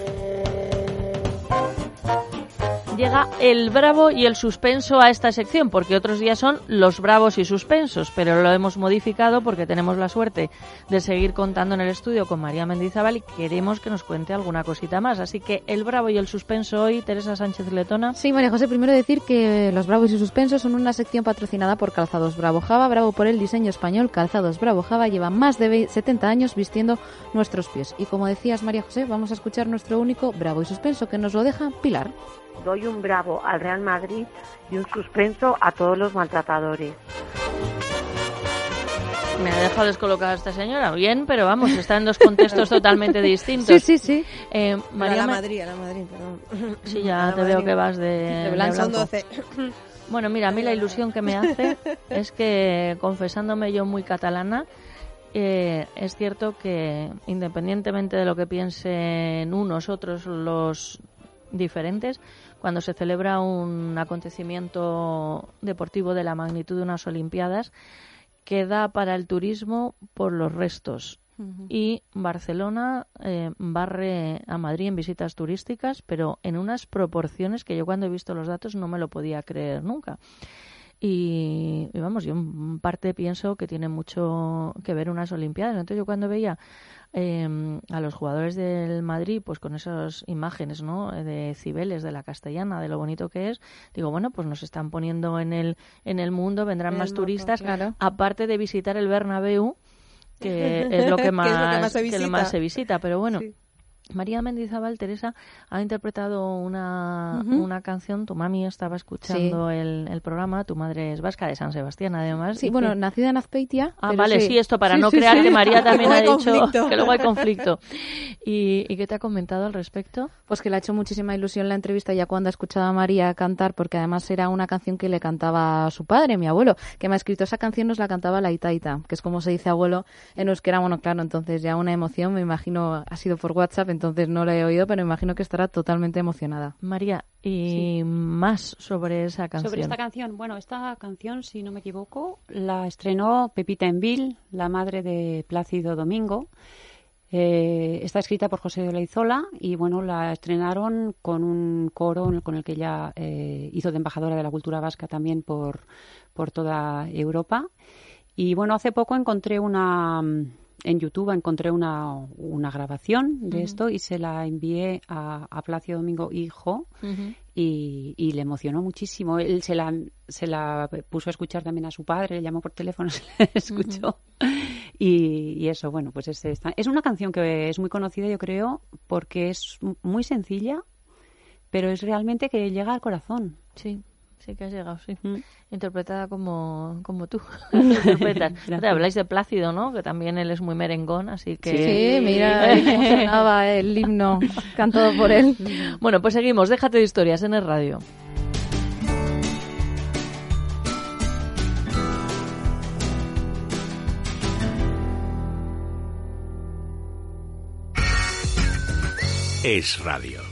Llega el bravo y el suspenso a esta sección, porque otros días son los bravos y suspensos, pero lo hemos modificado porque tenemos la suerte de seguir contando en el estudio con María Mendizábal y queremos que nos cuente alguna cosita más. Así que el bravo y el suspenso hoy, Teresa Sánchez Letona.
Sí, María José, primero decir que los bravos y suspensos son una sección patrocinada por Calzados Bravo Java, bravo por el diseño español. Calzados Bravo Java lleva más de 70 años vistiendo nuestros pies. Y como decías, María José, vamos a escuchar nuestro único bravo y suspenso que nos lo deja Pilar.
Doy un bravo al Real Madrid y un suspenso a todos los maltratadores.
Me ha dejado descolocada esta señora. Bien, pero vamos, está en dos contextos totalmente distintos.
Sí, sí, sí.
Eh,
María
María
a la
Ma-
Madrid, a la Madrid, perdón.
Sí, ya te veo que vas de,
De
de
blanco. Son
blanco.
12.
Bueno, mira, a mí la ilusión que me hace es que, confesándome yo muy catalana, eh, es cierto que independientemente de lo que piensen unos, otros, los diferentes, cuando se celebra un acontecimiento deportivo de la magnitud de unas Olimpiadas, queda para el turismo por los restos. Y Barcelona eh, barre a Madrid en visitas turísticas, pero en unas proporciones que yo cuando he visto los datos no me lo podía creer nunca. Y, y vamos, yo en parte pienso que tiene mucho que ver unas Olimpiadas. Entonces yo cuando veía eh, a los jugadores del Madrid, pues con esas imágenes, ¿no? De Cibeles, de la Castellana, de lo bonito que es, digo, bueno, pues nos están poniendo en el en el mundo, vendrán
el
más turistas,
claro.
aparte de visitar el Bernabéu, que es lo que
Que es lo que
más,
se
que lo
visita.
más se visita. Pero bueno,
Sí.
María Mendizábal, Teresa, ha interpretado una, una canción. Tu mami estaba escuchando el, el, programa. Tu madre es vasca de San Sebastián, además.
Sí, bueno, nacida en Azpeitia.
Ah, vale, sí. esto para no crear que María también ha dicho que luego hay conflicto. ¿Y, ¿Y qué te ha comentado al respecto?
Pues que le ha hecho muchísima ilusión la entrevista ya cuando ha escuchado a María cantar, porque además era una canción que le cantaba a su padre, mi abuelo, que me ha escrito esa canción, nos la cantaba la Itaita, que es como se dice abuelo en euskera. Bueno, claro, entonces ya una emoción, me imagino, ha sido por WhatsApp entonces no la he oído, pero imagino que estará totalmente emocionada.
María, y más sobre esa canción.
Sobre esta canción, bueno, esta canción, si no me equivoco, la estrenó Pepita Envil, la madre de Plácido Domingo. Eh, está escrita por José de Leizola y bueno, la estrenaron con un coro con el que ella eh, hizo de embajadora de la cultura vasca también por, por toda Europa. Y bueno, hace poco encontré una, en YouTube encontré una, una grabación de esto y se la envié a, a Placio Domingo Hijo y, y, le emocionó muchísimo. Él se la, se la puso a escuchar también a su padre, le llamó por teléfono, se la escuchó. y, y, eso, bueno, pues es, es una canción que es muy conocida, yo creo, porque es muy sencilla, pero es realmente que llega al corazón.
Sí. Sí que has llegado, sí. Mm. Interpretada como, como tú interpretas. Te habláis de Plácido, ¿no? Que también él es muy merengón, así que...
Sí, mira, sonaba el himno cantado por él.
Bueno, pues seguimos. Déjate de historias en el radio.
Es radio.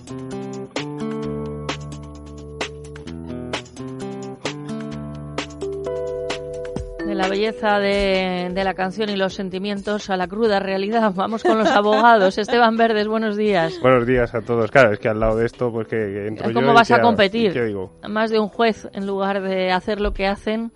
La belleza de, de, la canción y los sentimientos a la cruda realidad. Vamos con los abogados. Esteban Verdes, buenos días.
Buenos días a todos. Claro, es que al lado de esto, pues que, entro
¿Cómo
yo
vas
y
a competir?
¿qué digo?
Más de un juez, en lugar de hacer lo que hacen,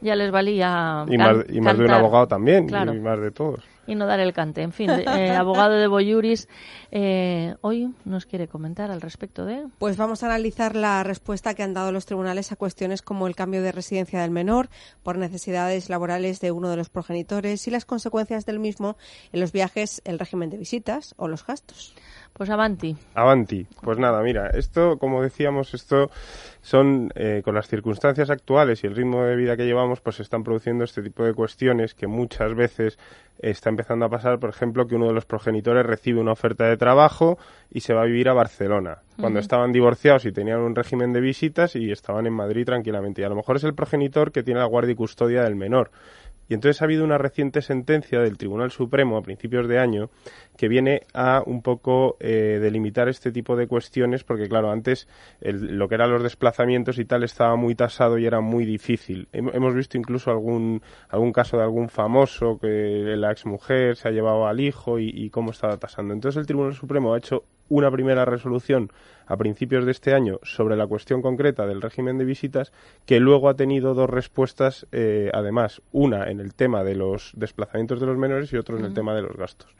ya les valía
Y más, y más de un abogado también,
Claro.
y más de todos.
Y no dar el cante. En fin, eh, abogado de Boyuris, eh, hoy nos quiere comentar al respecto de...
Pues vamos a analizar la respuesta que han dado los tribunales a cuestiones como el cambio de residencia del menor por necesidades laborales de uno de los progenitores y las consecuencias del mismo en los viajes, el régimen de visitas o los gastos.
Pues avanti.
Avanti. Pues nada, mira, esto, como decíamos, esto son, eh, con las circunstancias actuales y el ritmo de vida que llevamos, pues se están produciendo este tipo de cuestiones que muchas veces está empezando a pasar, por ejemplo, que uno de los progenitores recibe una oferta de trabajo y se va a vivir a Barcelona, cuando estaban divorciados y tenían un régimen de visitas y estaban en Madrid tranquilamente. Y a lo mejor es el progenitor que tiene la guardia y custodia del menor. Y entonces ha habido una reciente sentencia del Tribunal Supremo a principios de año que viene a un poco eh, delimitar este tipo de cuestiones, porque claro, antes el- lo que eran los desplazamientos y tal estaba muy tasado y era muy difícil. Hem- hemos visto incluso algún, algún caso de algún famoso que la exmujer se ha llevado al hijo y, y cómo estaba tasando. Entonces el Tribunal Supremo ha hecho una primera resolución a principios de este año sobre la cuestión concreta del régimen de visitas, que luego ha tenido dos respuestas, eh, además, una en el tema de los desplazamientos de los menores y otro en el tema de los gastos.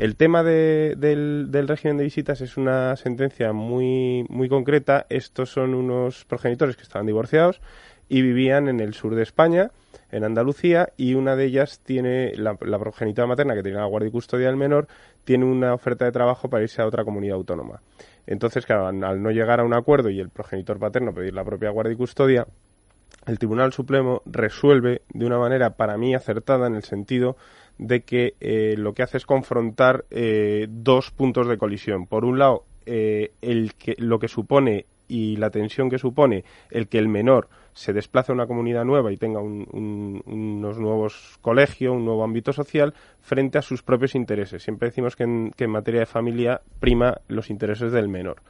El tema de- del, del régimen de visitas es una sentencia muy, muy concreta. Estos son unos progenitores que estaban divorciados y vivían en el sur de España, en Andalucía, y una de ellas tiene, la, progenitora materna, que tiene la guardia y custodia del menor, tiene una oferta de trabajo para irse a otra comunidad autónoma. Entonces, claro, al, al no llegar a un acuerdo y el progenitor paterno pedir la propia guardia y custodia, el Tribunal Supremo resuelve de una manera para mí acertada en el sentido de que eh, lo que hace es confrontar eh, dos puntos de colisión. Por un lado, eh, el que, lo que supone y la tensión que supone el que el menor se desplace a una comunidad nueva y tenga unos nuevos colegios, un nuevo ámbito social, frente a sus propios intereses. Siempre decimos que en, que en materia de familia prima los intereses del menor.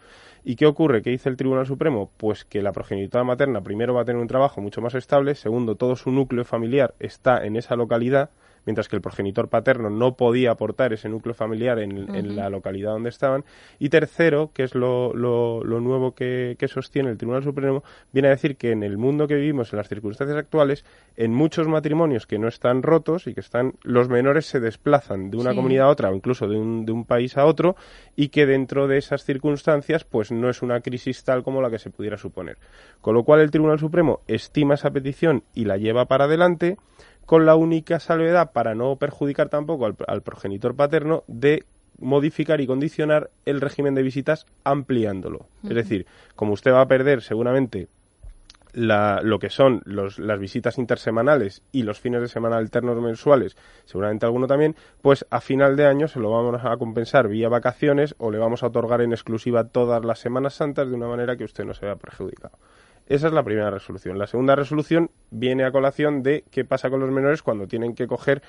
¿Y qué ocurre? ¿Qué dice el Tribunal Supremo? Pues que la progenitora materna primero va a tener un trabajo mucho más estable, segundo, todo su núcleo familiar está en esa localidad, mientras que el progenitor paterno no podía aportar ese núcleo familiar en, la localidad donde estaban. Y tercero, que es lo, nuevo que, sostiene el Tribunal Supremo, viene a decir que en el mundo que vivimos, en las circunstancias actuales, en muchos matrimonios que no están rotos y que están, los menores se desplazan de una comunidad a otra o incluso de un, de un país a otro y que dentro de esas circunstancias, pues no es una crisis tal como la que se pudiera suponer. Con lo cual el Tribunal Supremo estima esa petición y la lleva para adelante con la única salvedad para no perjudicar tampoco al, progenitor paterno de modificar y condicionar el régimen de visitas ampliándolo. Es decir, como usted va a perder seguramente lo que son las visitas intersemanales y los fines de semana alternos mensuales, seguramente alguno también, pues a final de año se lo vamos a compensar vía vacaciones o le vamos a otorgar en exclusiva todas las Semanas Santas de una manera que usted no se vea perjudicado. Esa es la primera resolución. La segunda resolución viene a colación de qué pasa con los menores cuando tienen que coger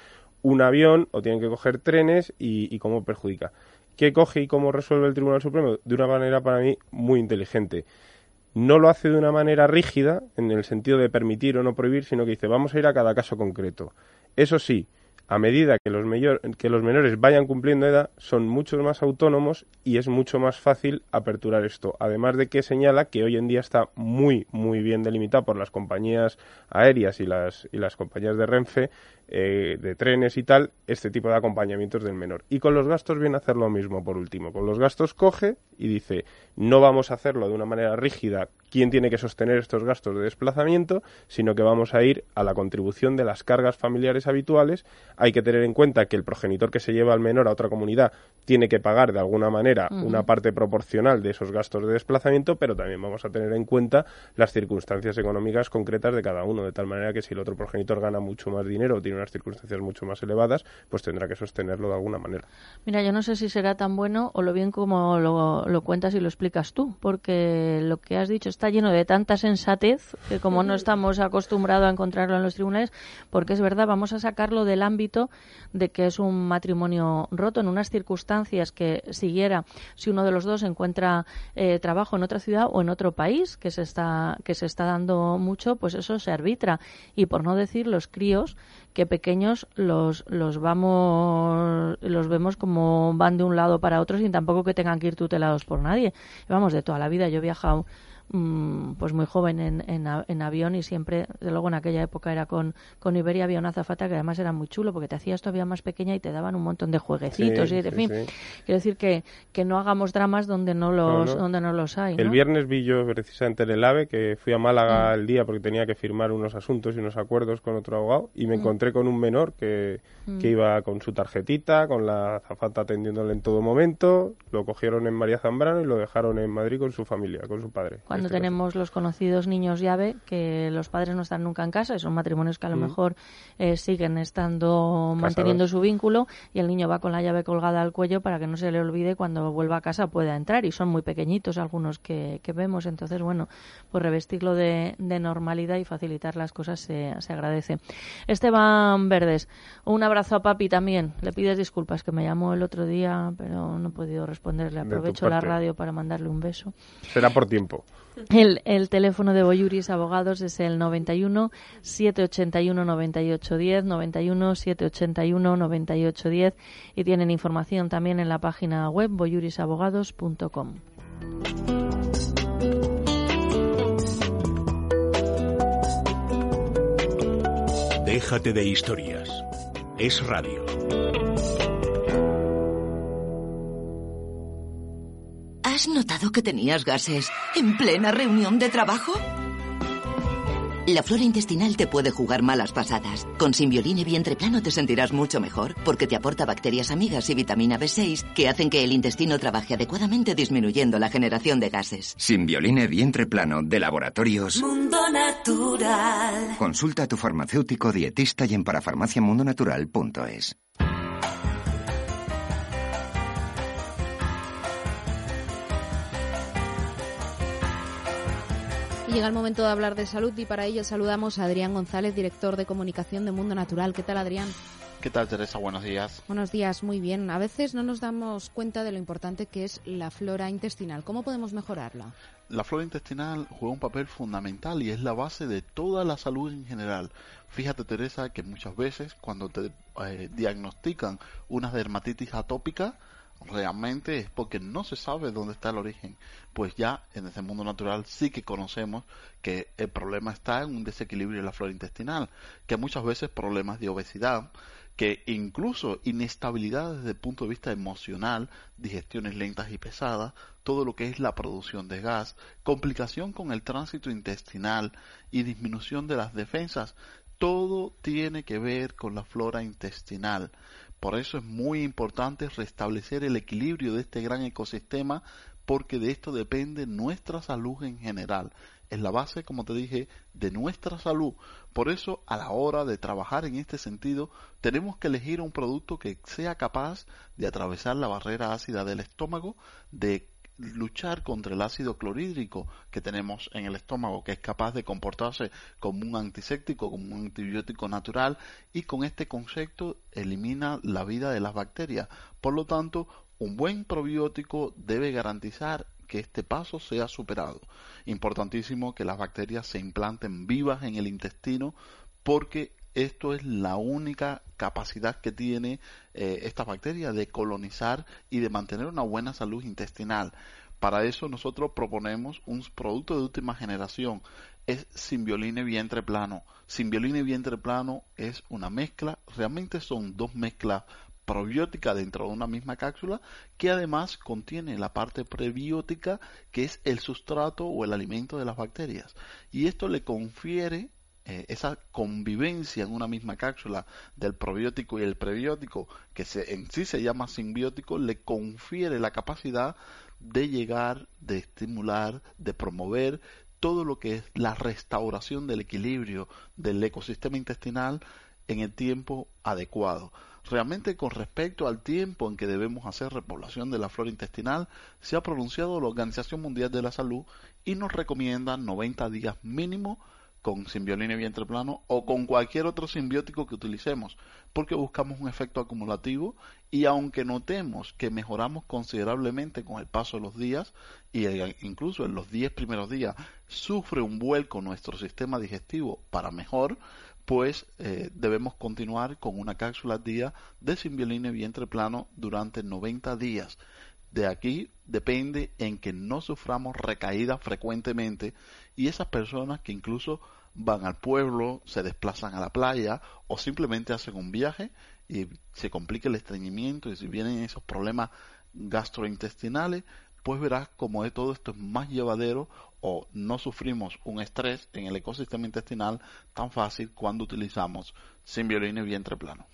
un avión o tienen que coger trenes y, cómo perjudica. ¿Qué coge y cómo resuelve el Tribunal Supremo? De una manera para mí muy inteligente. No lo hace de una manera rígida, en el sentido de permitir o no prohibir, sino que dice vamos a ir a cada caso concreto. Eso sí, a medida que los, que los menores vayan cumpliendo edad, son mucho más autónomos y es mucho más fácil aperturar esto. Además de que señala que hoy en día está muy, muy bien delimitado por las compañías aéreas y las, y las compañías de Renfe eh, de trenes y tal, este tipo de acompañamientos del menor. Y con los gastos viene a hacer lo mismo, por último. Con los gastos coge y dice, no vamos a hacerlo de una manera rígida, quién tiene que sostener estos gastos de desplazamiento, sino que vamos a ir a la contribución de las cargas familiares habituales. Hay que tener en cuenta que el progenitor que se lleva al menor a otra comunidad tiene que pagar de alguna manera una parte proporcional de esos gastos de desplazamiento, pero también vamos a tener en cuenta las circunstancias económicas concretas de cada uno, de tal manera que si el otro progenitor gana mucho más dinero, tiene unas circunstancias mucho más elevadas, pues tendrá que sostenerlo de alguna manera.
Mira, yo no sé si será tan bueno o lo bien como lo, cuentas y lo explicas tú, porque lo que has dicho está lleno de tanta sensatez que como no estamos acostumbrados a encontrarlo en los tribunales, porque es verdad, vamos a sacarlo del ámbito de que es un matrimonio roto en unas circunstancias que siguiera si uno de los dos encuentra eh, trabajo en otra ciudad o en otro país que se está que se está dando mucho, pues eso se arbitra y por no decir los críos que pequeños los, los vamos, los vemos como van de un lado para otro sin tampoco que tengan que ir tutelados por nadie. Vamos, de toda la vida yo he viajado pues muy joven en, en, avión y siempre, de luego en aquella época era con, con Iberia, había una azafata que además era muy chulo porque te hacías todavía más pequeña y te daban un montón de jueguecitos y en fin. Quiero decir que, que no hagamos dramas donde no los, Donde no los hay.
El viernes vi yo precisamente en el AVE que fui a Málaga mm. el día porque tenía que firmar unos asuntos y unos acuerdos con otro abogado y me mm. encontré con un menor que, que iba con su tarjetita, con la azafata atendiéndole en todo momento, lo cogieron en María Zambrano y lo dejaron en Madrid con su familia, con su padre.
Cuando este tenemos los conocidos niños llave, que los padres no están nunca en casa, y son matrimonios que a lo mejor eh, siguen estando manteniendo su vínculo y el niño va con la llave colgada al cuello para que no se le olvide cuando vuelva a casa pueda entrar y son muy pequeñitos algunos que, vemos, entonces bueno, pues revestirlo de, normalidad y facilitar las cosas se, se agradece. Esteban Verdes, un abrazo a papi también, le pides disculpas que me llamó el otro día pero no he podido responderle, aprovecho la radio para mandarle un beso.
Será por tiempo.
El, el, teléfono de Boyuris Abogados es el 91 781 9810, 91 781 9810 y tienen información también en la página web boyurisabogados.com.
Déjate de historias. Es radio.
¿Has notado que tenías gases en plena reunión de trabajo? La flora intestinal te puede jugar malas pasadas. Con Simbioline Vientre Plano te sentirás mucho mejor porque te aporta bacterias amigas y vitamina B6 que hacen que el intestino trabaje adecuadamente disminuyendo la generación de gases.
Simbioline Vientre Plano de Laboratorios
Mundo Natural.
Consulta a tu farmacéutico dietista y en parafarmaciamundonatural.es.
Llega el momento de hablar de salud y para ello saludamos a Adrián González, director de comunicación de Mundo Natural. ¿Qué tal, Adrián?
¿Qué tal, Teresa? Buenos días.
Buenos días, muy bien. A veces no nos damos cuenta de lo importante que es la flora intestinal. ¿Cómo podemos mejorarla?
La flora intestinal juega un papel fundamental y es la base de toda la salud en general. Fíjate, Teresa, que muchas veces cuando te eh, diagnostican una dermatitis atópica, realmente es porque no se sabe dónde está el origen. Pues ya en ese mundo natural sí que conocemos que el problema está en un desequilibrio de la flora intestinal, que muchas veces problemas de obesidad, que incluso inestabilidad desde el punto de vista emocional, digestiones lentas y pesadas, todo lo que es la producción de gas, complicación con el tránsito intestinal y disminución de las defensas, todo tiene que ver con la flora intestinal. Por eso es muy importante restablecer el equilibrio de este gran ecosistema porque de esto depende nuestra salud en general. Es la base, como te dije, de nuestra salud. Por eso, a la hora de trabajar en este sentido, tenemos que elegir un producto que sea capaz de atravesar la barrera ácida del estómago, de luchar contra el ácido clorhídrico que tenemos en el estómago, que es capaz de comportarse como un antiséptico, como un antibiótico natural, y con este concepto elimina la vida de las bacterias. Por lo tanto, un buen probiótico debe garantizar que este paso sea superado. Importantísimo que las bacterias se implanten vivas en el intestino porque esto es la única capacidad que tiene eh, esta bacteria de colonizar y de mantener una buena salud intestinal. Para eso nosotros proponemos un producto de última generación. Es Simbioline vientre plano. Simbioline vientre plano es una mezcla, realmente son dos mezclas probióticas dentro de una misma cápsula que además contiene la parte prebiótica que es el sustrato o el alimento de las bacterias. Y esto le confiere eh, esa convivencia en una misma cápsula del probiótico y el prebiótico, que se, en sí se llama simbiótico, le confiere la capacidad de llegar, de estimular, de promover todo lo que es la restauración del equilibrio del ecosistema intestinal en el tiempo adecuado. Realmente con respecto al tiempo en que debemos hacer repoblación de la flora intestinal, se ha pronunciado la Organización Mundial de la Salud y nos recomienda 90 días mínimo con simbiolina y vientre plano o con cualquier otro simbiótico que utilicemos, porque buscamos un efecto acumulativo y aunque notemos que mejoramos considerablemente con el paso de los días y incluso en los 10 primeros días sufre un vuelco nuestro sistema digestivo para mejor, pues eh, debemos continuar con una cápsula al día de simbiolina y vientre plano durante 90 días. De aquí depende en que no suframos recaídas frecuentemente y esas personas que incluso van al pueblo, se desplazan a la playa o simplemente hacen un viaje y se complica el estreñimiento y si vienen esos problemas gastrointestinales, pues verás como de todo esto es más llevadero o no sufrimos un estrés en el ecosistema intestinal tan fácil cuando utilizamos Simbioline vientre plano.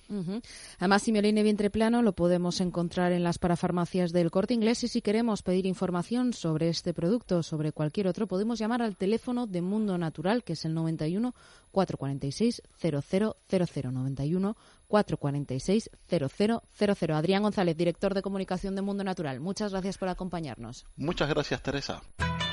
Además, Simbioline vientre plano lo podemos encontrar en las parafarmacias del corte inglés y si queremos pedir información sobre este producto o sobre cualquier otro, podemos llamar al teléfono de Mundo Natural, que es el 91 446 0000 91 446 0000. Adrián González, director de comunicación de Mundo Natural. Muchas gracias por acompañarnos.
Muchas gracias, Teresa.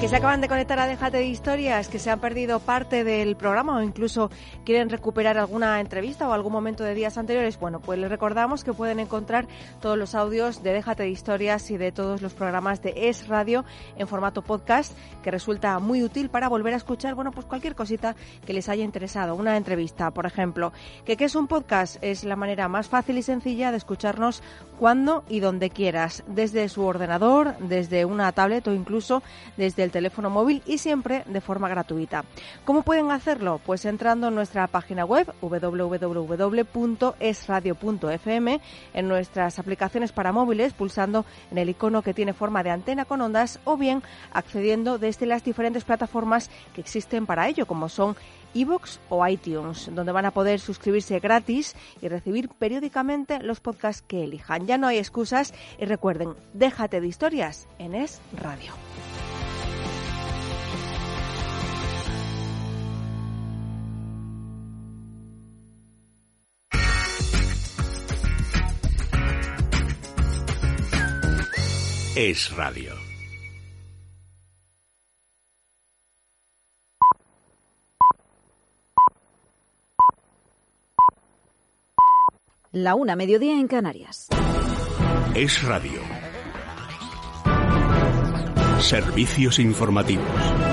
Que se acaban de conectar a Déjate de Historias, que se han perdido parte del programa o incluso quieren recuperar alguna entrevista o algún momento de días anteriores, bueno, pues les recordamos que pueden encontrar todos los audios de Déjate de Historias y de todos los programas de Es Radio en formato podcast, que resulta muy útil para volver a escuchar, bueno, pues cualquier cosita que les haya interesado. Una entrevista, por ejemplo. ¿Que qué es un podcast? Es la manera más fácil y sencilla de escucharnos cuando y donde quieras, desde su ordenador, desde una tablet o incluso desde el el teléfono móvil y siempre de forma gratuita. ¿Cómo pueden hacerlo? Pues entrando en nuestra página web www.esradio.fm, en nuestras aplicaciones para móviles, pulsando en el icono que tiene forma de antena con ondas o bien accediendo desde las diferentes plataformas que existen para ello, como son iVoox o iTunes, donde van a poder suscribirse gratis y recibir periódicamente los podcasts que elijan. Ya no hay excusas y recuerden, déjate de historias en Es Radio.
Es Radio.
La una, mediodía en Canarias.
Es Radio. Servicios informativos.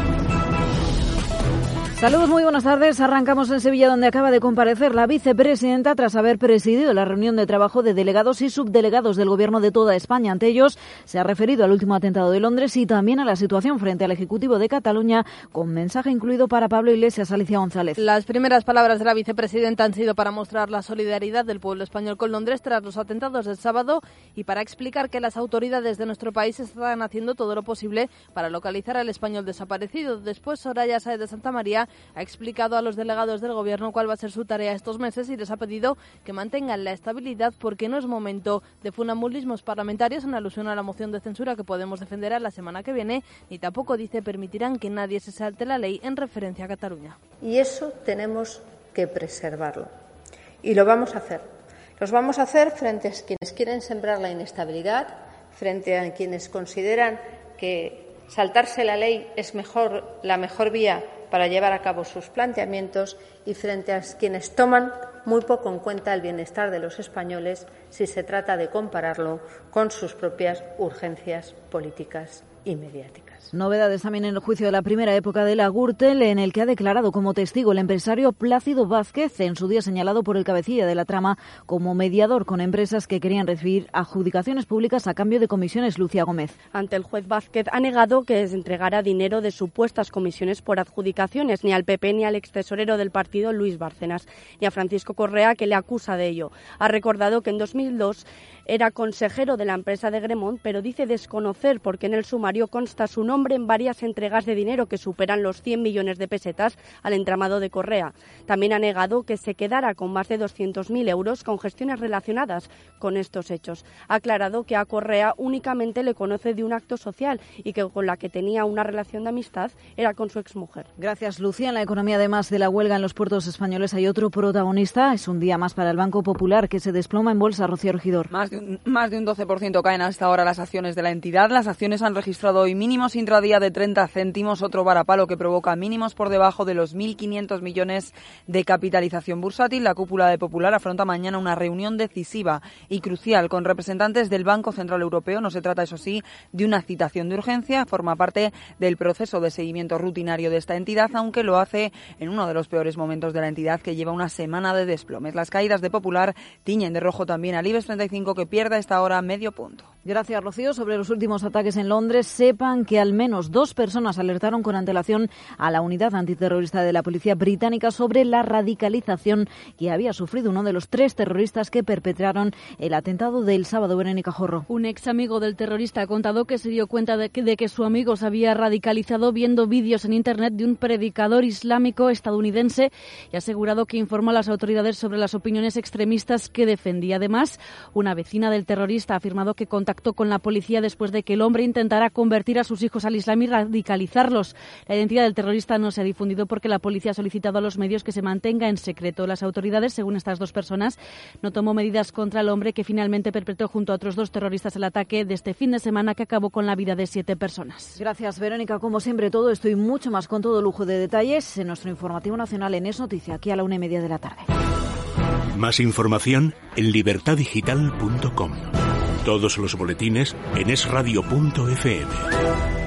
Saludos, muy buenas tardes. Arrancamos en Sevilla, donde acaba de comparecer la vicepresidenta tras haber presidido la reunión de trabajo de delegados y subdelegados del Gobierno de toda España. Ante ellos, se ha referido al último atentado de Londres y también a la situación frente al Ejecutivo de Cataluña, con mensaje incluido para Pablo Iglesias, Alicia González.
Las primeras palabras de la vicepresidenta han sido para mostrar la solidaridad del pueblo español con Londres tras los atentados del sábado y para explicar que las autoridades de nuestro país están haciendo todo lo posible para localizar al español desaparecido. Después, Soraya Saez de Santa María ha explicado a los delegados del Gobierno cuál va a ser su tarea estos meses y les ha pedido que mantengan la estabilidad porque no es momento de funambulismos parlamentarios en alusión a la moción de censura que Podemos defenderá la semana que viene, ni tampoco dice permitirán que nadie se salte la ley en referencia a Cataluña.
Y eso tenemos que preservarlo. Y lo vamos a hacer. Los vamos a hacer frente a quienes quieren sembrar la inestabilidad, frente a quienes consideran que saltarse la ley es mejor, la mejor vía para llevar a cabo sus planteamientos y frente a quienes toman muy poco en cuenta el bienestar de los españoles si se trata de compararlo con sus propias urgencias políticas y mediáticas.
Novedades también en el juicio de la primera época de la Gürtel, en el que ha declarado como testigo el empresario Plácido Vázquez, en su día señalado por el cabecilla de la trama como mediador con empresas que querían recibir adjudicaciones públicas a cambio de comisiones. Lucía Gómez.
Ante el juez Vázquez ha negado que entregara dinero de supuestas comisiones por adjudicaciones ni al PP ni al ex tesorero del partido Luis Bárcenas, ni a Francisco Correa, que le acusa de ello. Ha recordado que en 2002 era consejero de la empresa de Gremont, pero dice desconocer porque en el sumario consta su nombre en varias entregas de dinero que superan los 100 millones de pesetas al entramado de Correa. También ha negado que se quedara con más de 200.000 euros con gestiones relacionadas con estos hechos. Ha aclarado que a Correa únicamente le conoce de un acto social y que con la que tenía una relación de amistad era con su exmujer.
Gracias, Lucía. En la economía, además de la huelga en los puertos españoles, hay otro protagonista. Es un día más para el Banco Popular que se desploma en bolsa. Rocío Regidor.
Más más de un 12% caen hasta ahora las acciones de la entidad. Las acciones han registrado hoy mínimos intradía de 30 céntimos, otro varapalo que provoca mínimos por debajo de los 1.500 millones de capitalización bursátil. La cúpula de Popular afronta mañana una reunión decisiva y crucial con representantes del Banco Central Europeo. No se trata, eso sí, de una citación de urgencia. Forma parte del proceso de seguimiento rutinario de esta entidad, aunque lo hace en uno de los peores momentos de la entidad que lleva una semana de desplomes. Las caídas de Popular tiñen de rojo también al IBEX 35 que pierde esta hora medio punto.
Gracias, Rocío. Sobre los últimos ataques en Londres, sepan que al menos dos personas alertaron con antelación a la unidad antiterrorista de la policía británica sobre la radicalización que había sufrido uno de los tres terroristas que perpetraron el atentado del sábado, Verónica Jorro.
Un ex amigo del terrorista ha contado que se dio cuenta de que, de que su amigo se había radicalizado viendo vídeos en Internet de un predicador islámico estadounidense y ha asegurado que informó a las autoridades sobre las opiniones extremistas que defendía. Además, una vecina del terrorista ha afirmado que contactó con la policía después de que el hombre intentara convertir a sus hijos al Islam y radicalizarlos. La identidad del terrorista no se ha difundido porque la policía ha solicitado a los medios que se mantenga en secreto. Las autoridades, según estas dos personas, no tomó medidas contra el hombre que finalmente perpetró junto a otros dos terroristas el ataque de este fin de semana que acabó con la vida de siete personas.
Gracias, Verónica. Como siempre, todo esto y mucho más con todo lujo de detalles en nuestro informativo nacional en Es Noticia, aquí a la una y media de la tarde.
Más información en libertadigital.com. Todos los boletines en esradio.fm.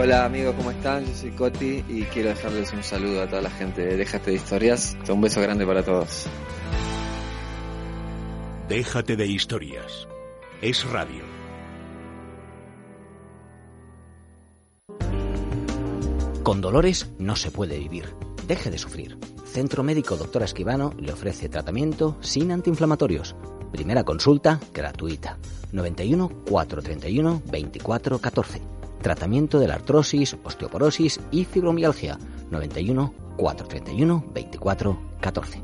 Hola amigos, ¿cómo están? Yo soy Coti y quiero dejarles un saludo a toda la gente de Déjate de Historias. Un beso grande para todos.
Déjate de historias. Es radio.
Con dolores no se puede vivir. Deje de sufrir. Centro Médico Doctora Esquivano le ofrece tratamiento sin antiinflamatorios. Primera consulta gratuita. 91 431 24 14. Tratamiento de la artrosis, osteoporosis y fibromialgia. 91 431 24 14.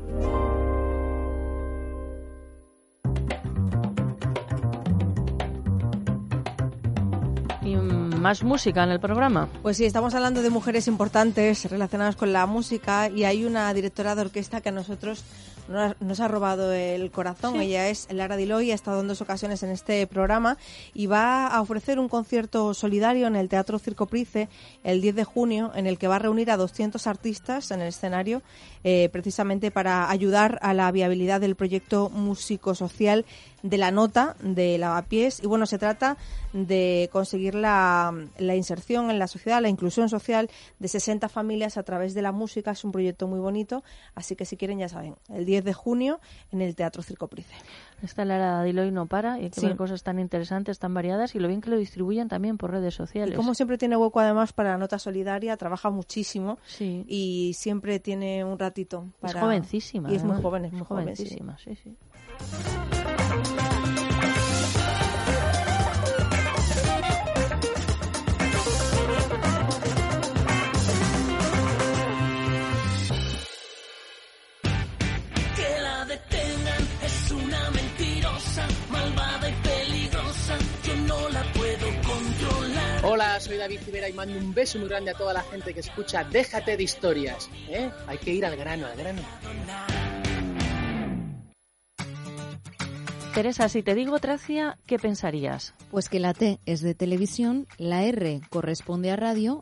Y más música en el programa.
Pues sí, estamos hablando de mujeres importantes relacionadas con la música y hay una directora de orquesta que a nosotros nos nos ha robado el corazón.
Sí.
Ella es Lara Diloy, ha estado en dos ocasiones en este programa y va a ofrecer un concierto solidario en el Teatro Circo Price el 10 de junio, en el que va a reunir a 200 artistas en el escenario, eh, precisamente para ayudar a la viabilidad del proyecto músico-social de la nota de Lavapiés. Y bueno, se trata de conseguir la, la inserción en la sociedad, la inclusión social de 60 familias a través de la música. Es un proyecto muy bonito, así que si quieren ya saben, el 10 de junio en el Teatro Circo Price.
Esta Lara Diloy no para y hay que
Sí.
ver cosas tan interesantes, tan variadas y lo bien que lo distribuyen también por redes
Y
sociales.
como siempre tiene hueco además para la nota solidaria, trabaja muchísimo
Sí.
y siempre tiene un ratito
Es
para...
jovencísima.
Y es muy joven, es muy joven, sí.
jovencísima, sí, sí.
Soy David Rivera y mando un beso muy grande a toda la gente que escucha Déjate de historias. ¿eh? Hay que ir al grano, al grano.
Teresa, si te digo Tracia, ¿qué pensarías?
Pues que la T es de televisión, la R corresponde a radio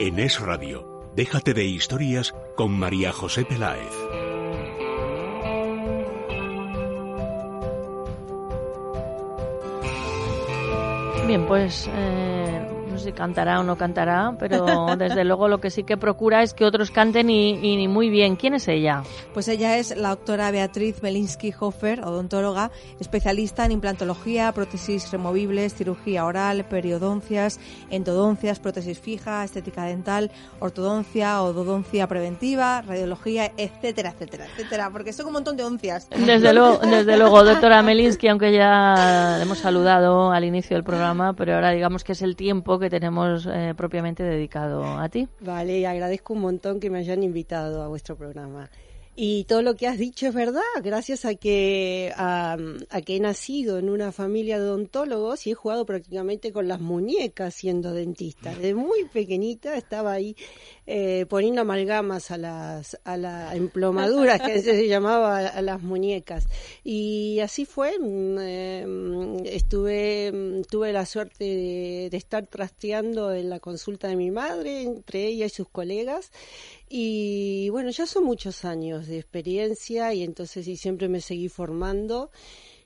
En Es Radio, déjate de historias con María José Peláez.
Bien, pues eh, si cantará o no cantará, pero desde luego lo que sí que procura es que otros canten y, y muy bien. ¿Quién es ella?
Pues ella es la doctora Beatriz Belinsky Hofer, odontóloga, especialista en implantología, prótesis removibles, cirugía oral, periodoncias, endodoncias, prótesis fija, estética dental, ortodoncia, ododoncia preventiva, radiología, etcétera, etcétera, etcétera, porque son un montón de oncias.
Desde luego, desde luego, doctora Melinsky, aunque ya le hemos saludado al inicio del programa, pero ahora digamos que es el tiempo que tenemos eh, propiamente dedicado a ti.
Vale, agradezco un montón que me hayan invitado a vuestro programa. Y todo lo que has dicho es verdad, gracias a que, a, a que he nacido en una familia de odontólogos y he jugado prácticamente con las muñecas siendo dentista. Desde muy pequeñita estaba ahí eh, poniendo amalgamas a las a las emplomaduras que se llamaba a las muñecas. Y así fue, mm, eh, estuve, mm, tuve la suerte de, de estar trasteando en la consulta de mi madre, entre ella y sus colegas. Y bueno, ya son muchos años de experiencia y entonces y siempre me seguí formando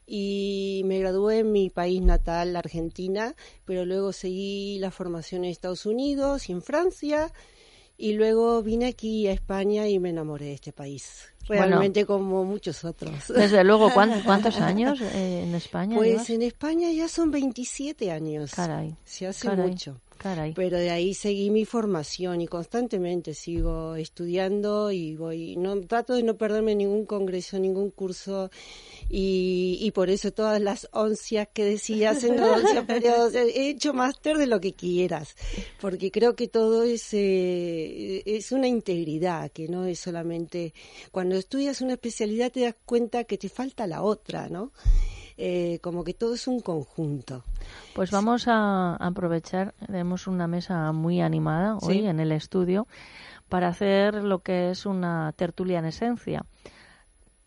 y me gradué en mi país natal, Argentina, pero luego seguí la formación en Estados Unidos y en Francia Y luego vine aquí a España y me enamoré de este país. Realmente como muchos otros.
Desde luego, ¿cuántos años eh, en España?
Pues en España ya son 27 años.
Caray.
Se hace mucho. Pero de ahí seguí mi formación y constantemente sigo estudiando y voy, no trato de no perderme ningún congreso, ningún curso y, y por eso todas las oncias que decías en los periodos, he hecho máster de lo que quieras, porque creo que todo es, eh, es una integridad, que no es solamente, cuando estudias una especialidad te das cuenta que te falta la otra, ¿no? Eh, como que todo es un conjunto.
Pues vamos a aprovechar, tenemos una mesa muy animada hoy en el estudio para hacer lo que es una tertulia en esencia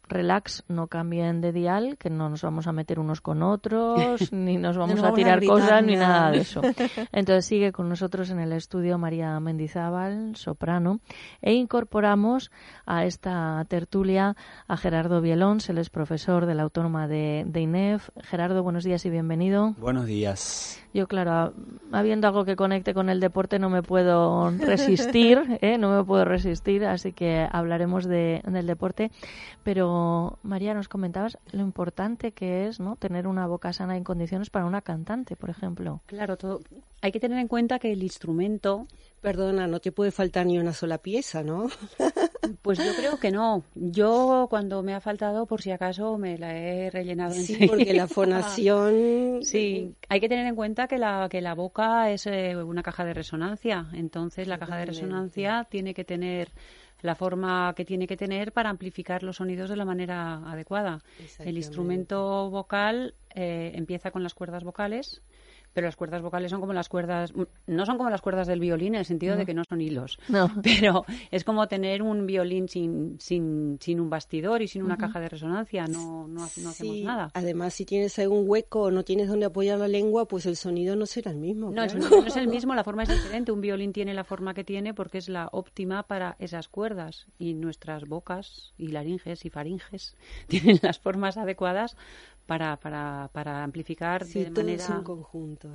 relax, no cambien de dial, que no nos vamos a meter unos con otros, ni nos vamos a tirar cosas, ni nada de eso. Entonces sigue con nosotros en el estudio María Mendizábal, soprano, e incorporamos a esta tertulia a Gerardo Bielón, él es profesor de la Autónoma de, de INEF. Gerardo, buenos días y bienvenido.
Buenos días.
Yo, claro, habiendo algo que conecte con el deporte no me puedo resistir, ¿eh? no me puedo resistir, así que hablaremos de, del deporte. Pero, María, nos comentabas lo importante que es ¿no? tener una boca sana en condiciones para una cantante, por ejemplo.
Claro, todo. hay que tener en cuenta que el instrumento
Perdona, no te puede faltar ni una sola pieza, ¿no?
Pues yo creo que no. Yo cuando me ha faltado, por si acaso, me la he rellenado en
Sí, porque la fonación...
sí, hay que tener en cuenta que la, que la boca es eh, una caja de resonancia. Entonces la caja de resonancia tiene que tener la forma que tiene que tener para amplificar los sonidos de la manera adecuada. El instrumento vocal eh, empieza con las cuerdas vocales pero las cuerdas vocales son como las cuerdas, no son como las cuerdas del violín en el sentido de que no son hilos, no. pero es como tener un violín sin, sin, sin un bastidor y sin una caja de resonancia, no, no, hacemos nada.
Además, si tienes algún hueco o no tienes donde apoyar la lengua, pues el sonido no será el mismo.
No, el sonido no es el mismo, la forma es diferente. Un violín tiene la forma que tiene porque es la óptima para esas cuerdas y nuestras bocas y laringes y faringes tienen las formas adecuadas para, para, para amplificar de manera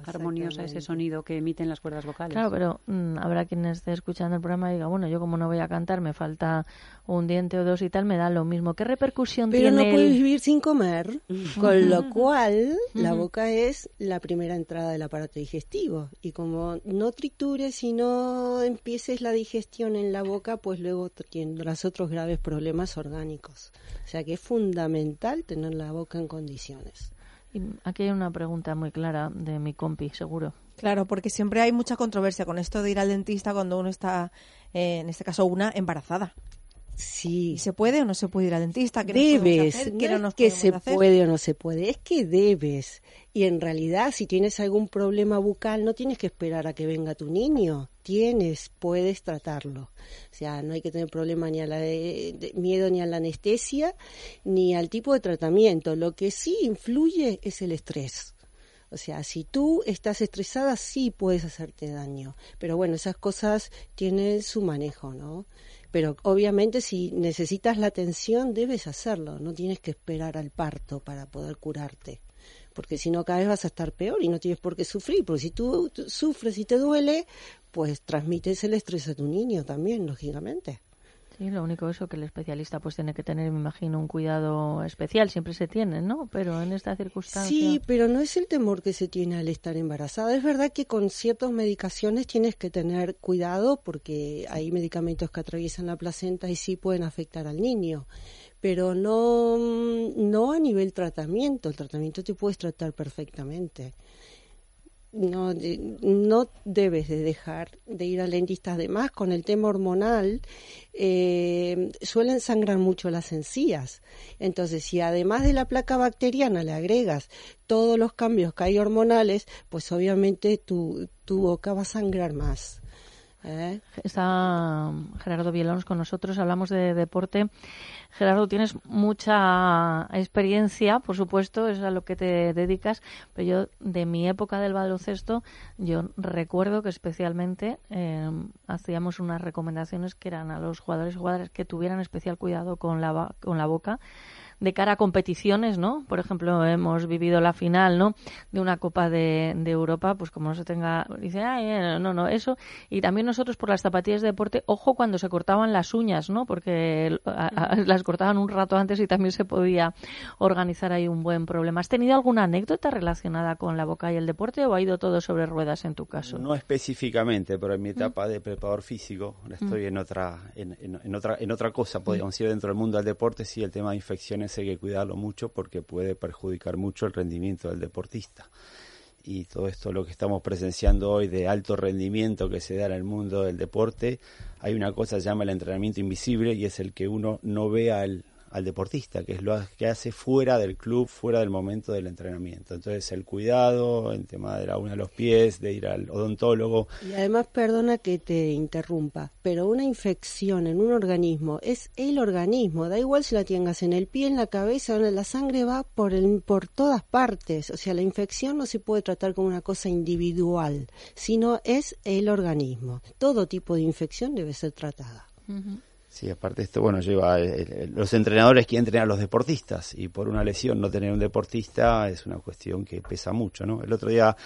armoniosa ese sonido que emiten las cuerdas vocales.
Claro, pero mm, habrá quien esté escuchando el programa y diga, bueno, yo como no voy a cantar, me falta un diente o dos y tal, me da lo mismo. ¿Qué repercusión
tiene?
Pero
no puedes vivir sin comer, con lo cual la boca es la primera entrada del aparato digestivo. Y como no tritures y no empieces la digestión en la boca, pues luego tendrás otros graves problemas orgánicos. O sea que es fundamental tener la boca en
y aquí hay una pregunta muy clara de mi compi, seguro.
Claro, porque siempre hay mucha controversia con esto de ir al dentista cuando uno está, eh, en este caso, una embarazada.
Sí.
¿Se puede o no se puede ir al dentista?
debes. no es que se puede o no se puede, es que debes. Y en realidad, si tienes algún problema bucal, no tienes que esperar a que venga tu niño. Tienes, puedes tratarlo. O sea, no hay que tener problema ni a la miedo ni a la anestesia, ni al tipo de tratamiento. Lo que sí influye es el estrés. O sea, si tú estás estresada, sí puedes hacerte daño. Pero bueno, esas cosas tienen su manejo, ¿no? Pero obviamente si necesitas la atención debes hacerlo, no tienes que esperar al parto para poder curarte. Porque si no, cada vez vas a estar peor y no tienes por qué sufrir. Porque si tú sufres y te duele, pues transmites el estrés a tu niño también, lógicamente.
Sí, lo único eso que el especialista pues tiene que tener, me imagino, un cuidado especial, siempre se tiene, ¿no? Pero en esta circunstancia.
Sí, pero no es el temor que se tiene al estar embarazada. Es verdad que con ciertas medicaciones tienes que tener cuidado porque hay medicamentos que atraviesan la placenta y sí pueden afectar al niño pero no, no a nivel tratamiento. El tratamiento te puedes tratar perfectamente no, no debes de dejar de ir al dentista. Además, con el tema hormonal, eh, suelen sangrar mucho las encías. Entonces, si además de la placa bacteriana le agregas todos los cambios que hay hormonales, pues obviamente tu, tu boca va a sangrar más.
¿Eh? Está Gerardo Bielons con nosotros, hablamos de deporte. Gerardo, tienes mucha experiencia, por supuesto, es a lo que te dedicas, pero yo de mi época del baloncesto, yo recuerdo que especialmente em, hacíamos unas recomendaciones que eran a los jugadores y jugadoras que tuvieran especial cuidado con la, con la boca de cara a competiciones, ¿no? Por ejemplo, hemos vivido la final, ¿no? De una Copa de, de Europa, pues como no se tenga, dice, ay, eh, no, no, eso. Y también nosotros por las zapatillas de deporte, ojo cuando se cortaban las uñas, ¿no? Porque a- a- las cortaban un rato antes y también se podía organizar ahí un buen problema. ¿Has tenido alguna anécdota relacionada con la boca y el deporte o ha ido todo sobre ruedas en tu caso?
No específicamente, pero en mi etapa de preparador físico, ahora estoy
Mm.
en otra en, en- en otra en otra cosa, podríamos decir dentro del mundo del deporte, sí el tema de infecciones hay que cuidarlo mucho porque puede perjudicar mucho el rendimiento del deportista. Y todo esto lo que estamos presenciando hoy de alto rendimiento que se da en el mundo del deporte, hay una cosa que se llama el entrenamiento invisible y es el que uno no ve al, al deportista, que es lo que hace fuera del club, fuera del momento del entrenamiento. Entonces el cuidado, el tema de la uña de los pies, de ir al odontólogo,
Y además, perdona que te interrumpa, pero una infección en un organismo es el organismo, da igual si la tengas en el pie, en la cabeza, en la sangre va por, el- por todas partes. O sea, la infección no se puede tratar como una cosa individual, sino es el organismo. Todo tipo de infección debe ser tratada.
Sí, aparte esto, bueno, lleva el- los entrenadores que entrenan a los deportistas y por una lesión no tener un deportista es una cuestión que pesa mucho, ¿no? El otro día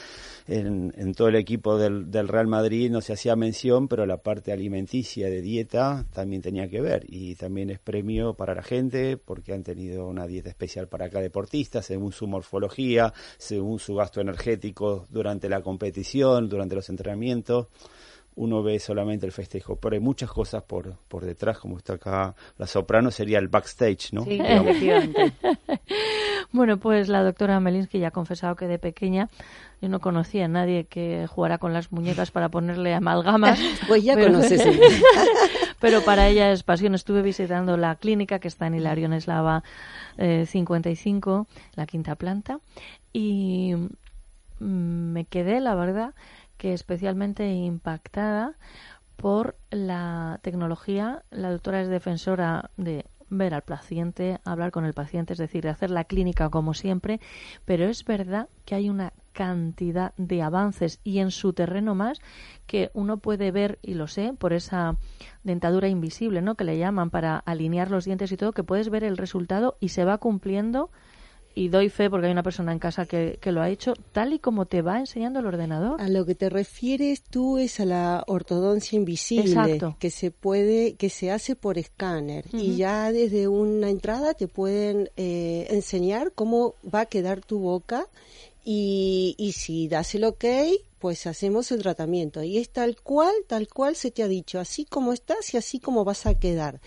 en, en todo el equipo del, del Real Madrid no se hacía mención, pero la parte alimenticia de dieta también tenía que ver y también es premio para la gente porque han tenido una dieta especial para cada deportista según su morfología, según su gasto energético durante la competición, durante los entrenamientos uno ve solamente el festejo, pero hay muchas cosas por, por detrás, como está acá la soprano, sería el backstage, ¿no?
Sí, efectivamente. bueno, pues la doctora Melinsky ya ha confesado que de pequeña yo no conocía a nadie que jugara con las muñecas para ponerle amalgamas.
Pues ya
pero,
conoces.
pero para ella es pasión. Estuve visitando la clínica que está en Hilarión Eslava eh, 55, la quinta planta, y mm, me quedé, la verdad, que especialmente impactada por la tecnología. La doctora es defensora de ver al paciente, hablar con el paciente, es decir, de hacer la clínica como siempre, pero es verdad que hay una cantidad de avances y en su terreno más que uno puede ver y lo sé por esa dentadura invisible, ¿no? que le llaman para alinear los dientes y todo, que puedes ver el resultado y se va cumpliendo y doy fe porque hay una persona en casa que, que lo ha hecho tal y como te va enseñando el ordenador.
A lo que te refieres tú es a la ortodoncia invisible
Exacto.
que se puede, que se hace por escáner y ya desde una entrada te pueden eh, enseñar cómo va a quedar tu boca y, y si das el ok, pues hacemos el tratamiento y es tal cual, tal cual se te ha dicho, así como estás y así como vas a quedar.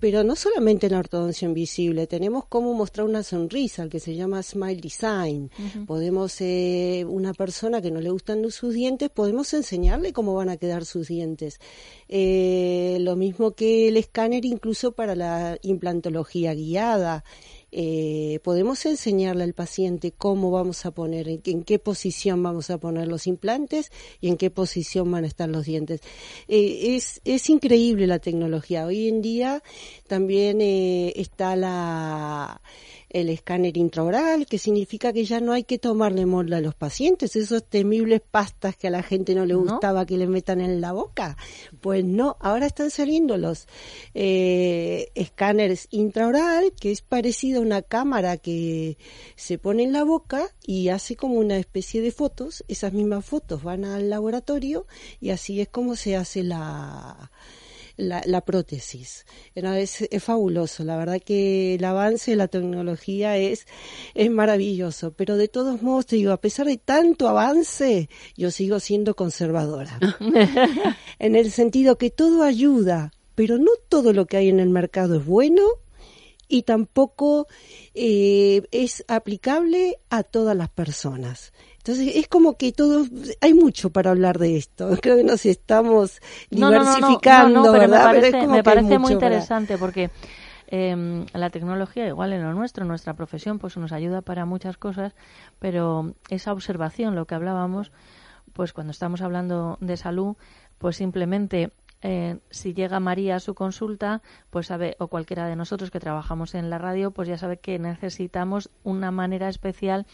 Pero no solamente en la ortodoncia invisible, tenemos cómo mostrar una sonrisa, el que se llama Smile Design. Podemos, eh, una persona que no le gustan sus dientes, podemos enseñarle cómo van a quedar sus dientes. Eh, lo mismo que el escáner incluso para la implantología guiada. Eh, podemos enseñarle al paciente cómo vamos a poner, en, en qué posición vamos a poner los implantes y en qué posición van a estar los dientes. Eh, es, es increíble la tecnología. Hoy en día también eh, está la el escáner intraoral, que significa que ya no hay que tomarle molde a los pacientes, esos temibles pastas que a la gente no le gustaba que le metan en la boca. Pues no, ahora están saliendo los eh, escáneres intraoral, que es parecido a una cámara que se pone en la boca y hace como una especie de fotos. Esas mismas fotos van al laboratorio y así es como se hace la, la, la prótesis. Es, es fabuloso, la verdad que el avance de la tecnología es, es maravilloso, pero de todos modos te digo, a pesar de tanto avance, yo sigo siendo conservadora. en el sentido que todo ayuda, pero no todo lo que hay en el mercado es bueno y tampoco eh, es aplicable a todas las personas. Entonces es como que todo, hay mucho para hablar de esto. Creo que nos estamos
No, no, no, no,
diversificando,
pero
¿verdad?
me parece, me muy
para-
interesante porque eh, la tecnología, igual en lo nuestro, en nuestra profesión, pues nos ayuda para muchas cosas, pero esa observación, lo que hablábamos, pues cuando estamos hablando de salud, pues simplemente eh, si llega María a su consulta, pues sabe, o cualquiera de nosotros que trabajamos en la radio, pues ya sabe que necesitamos una manera especial.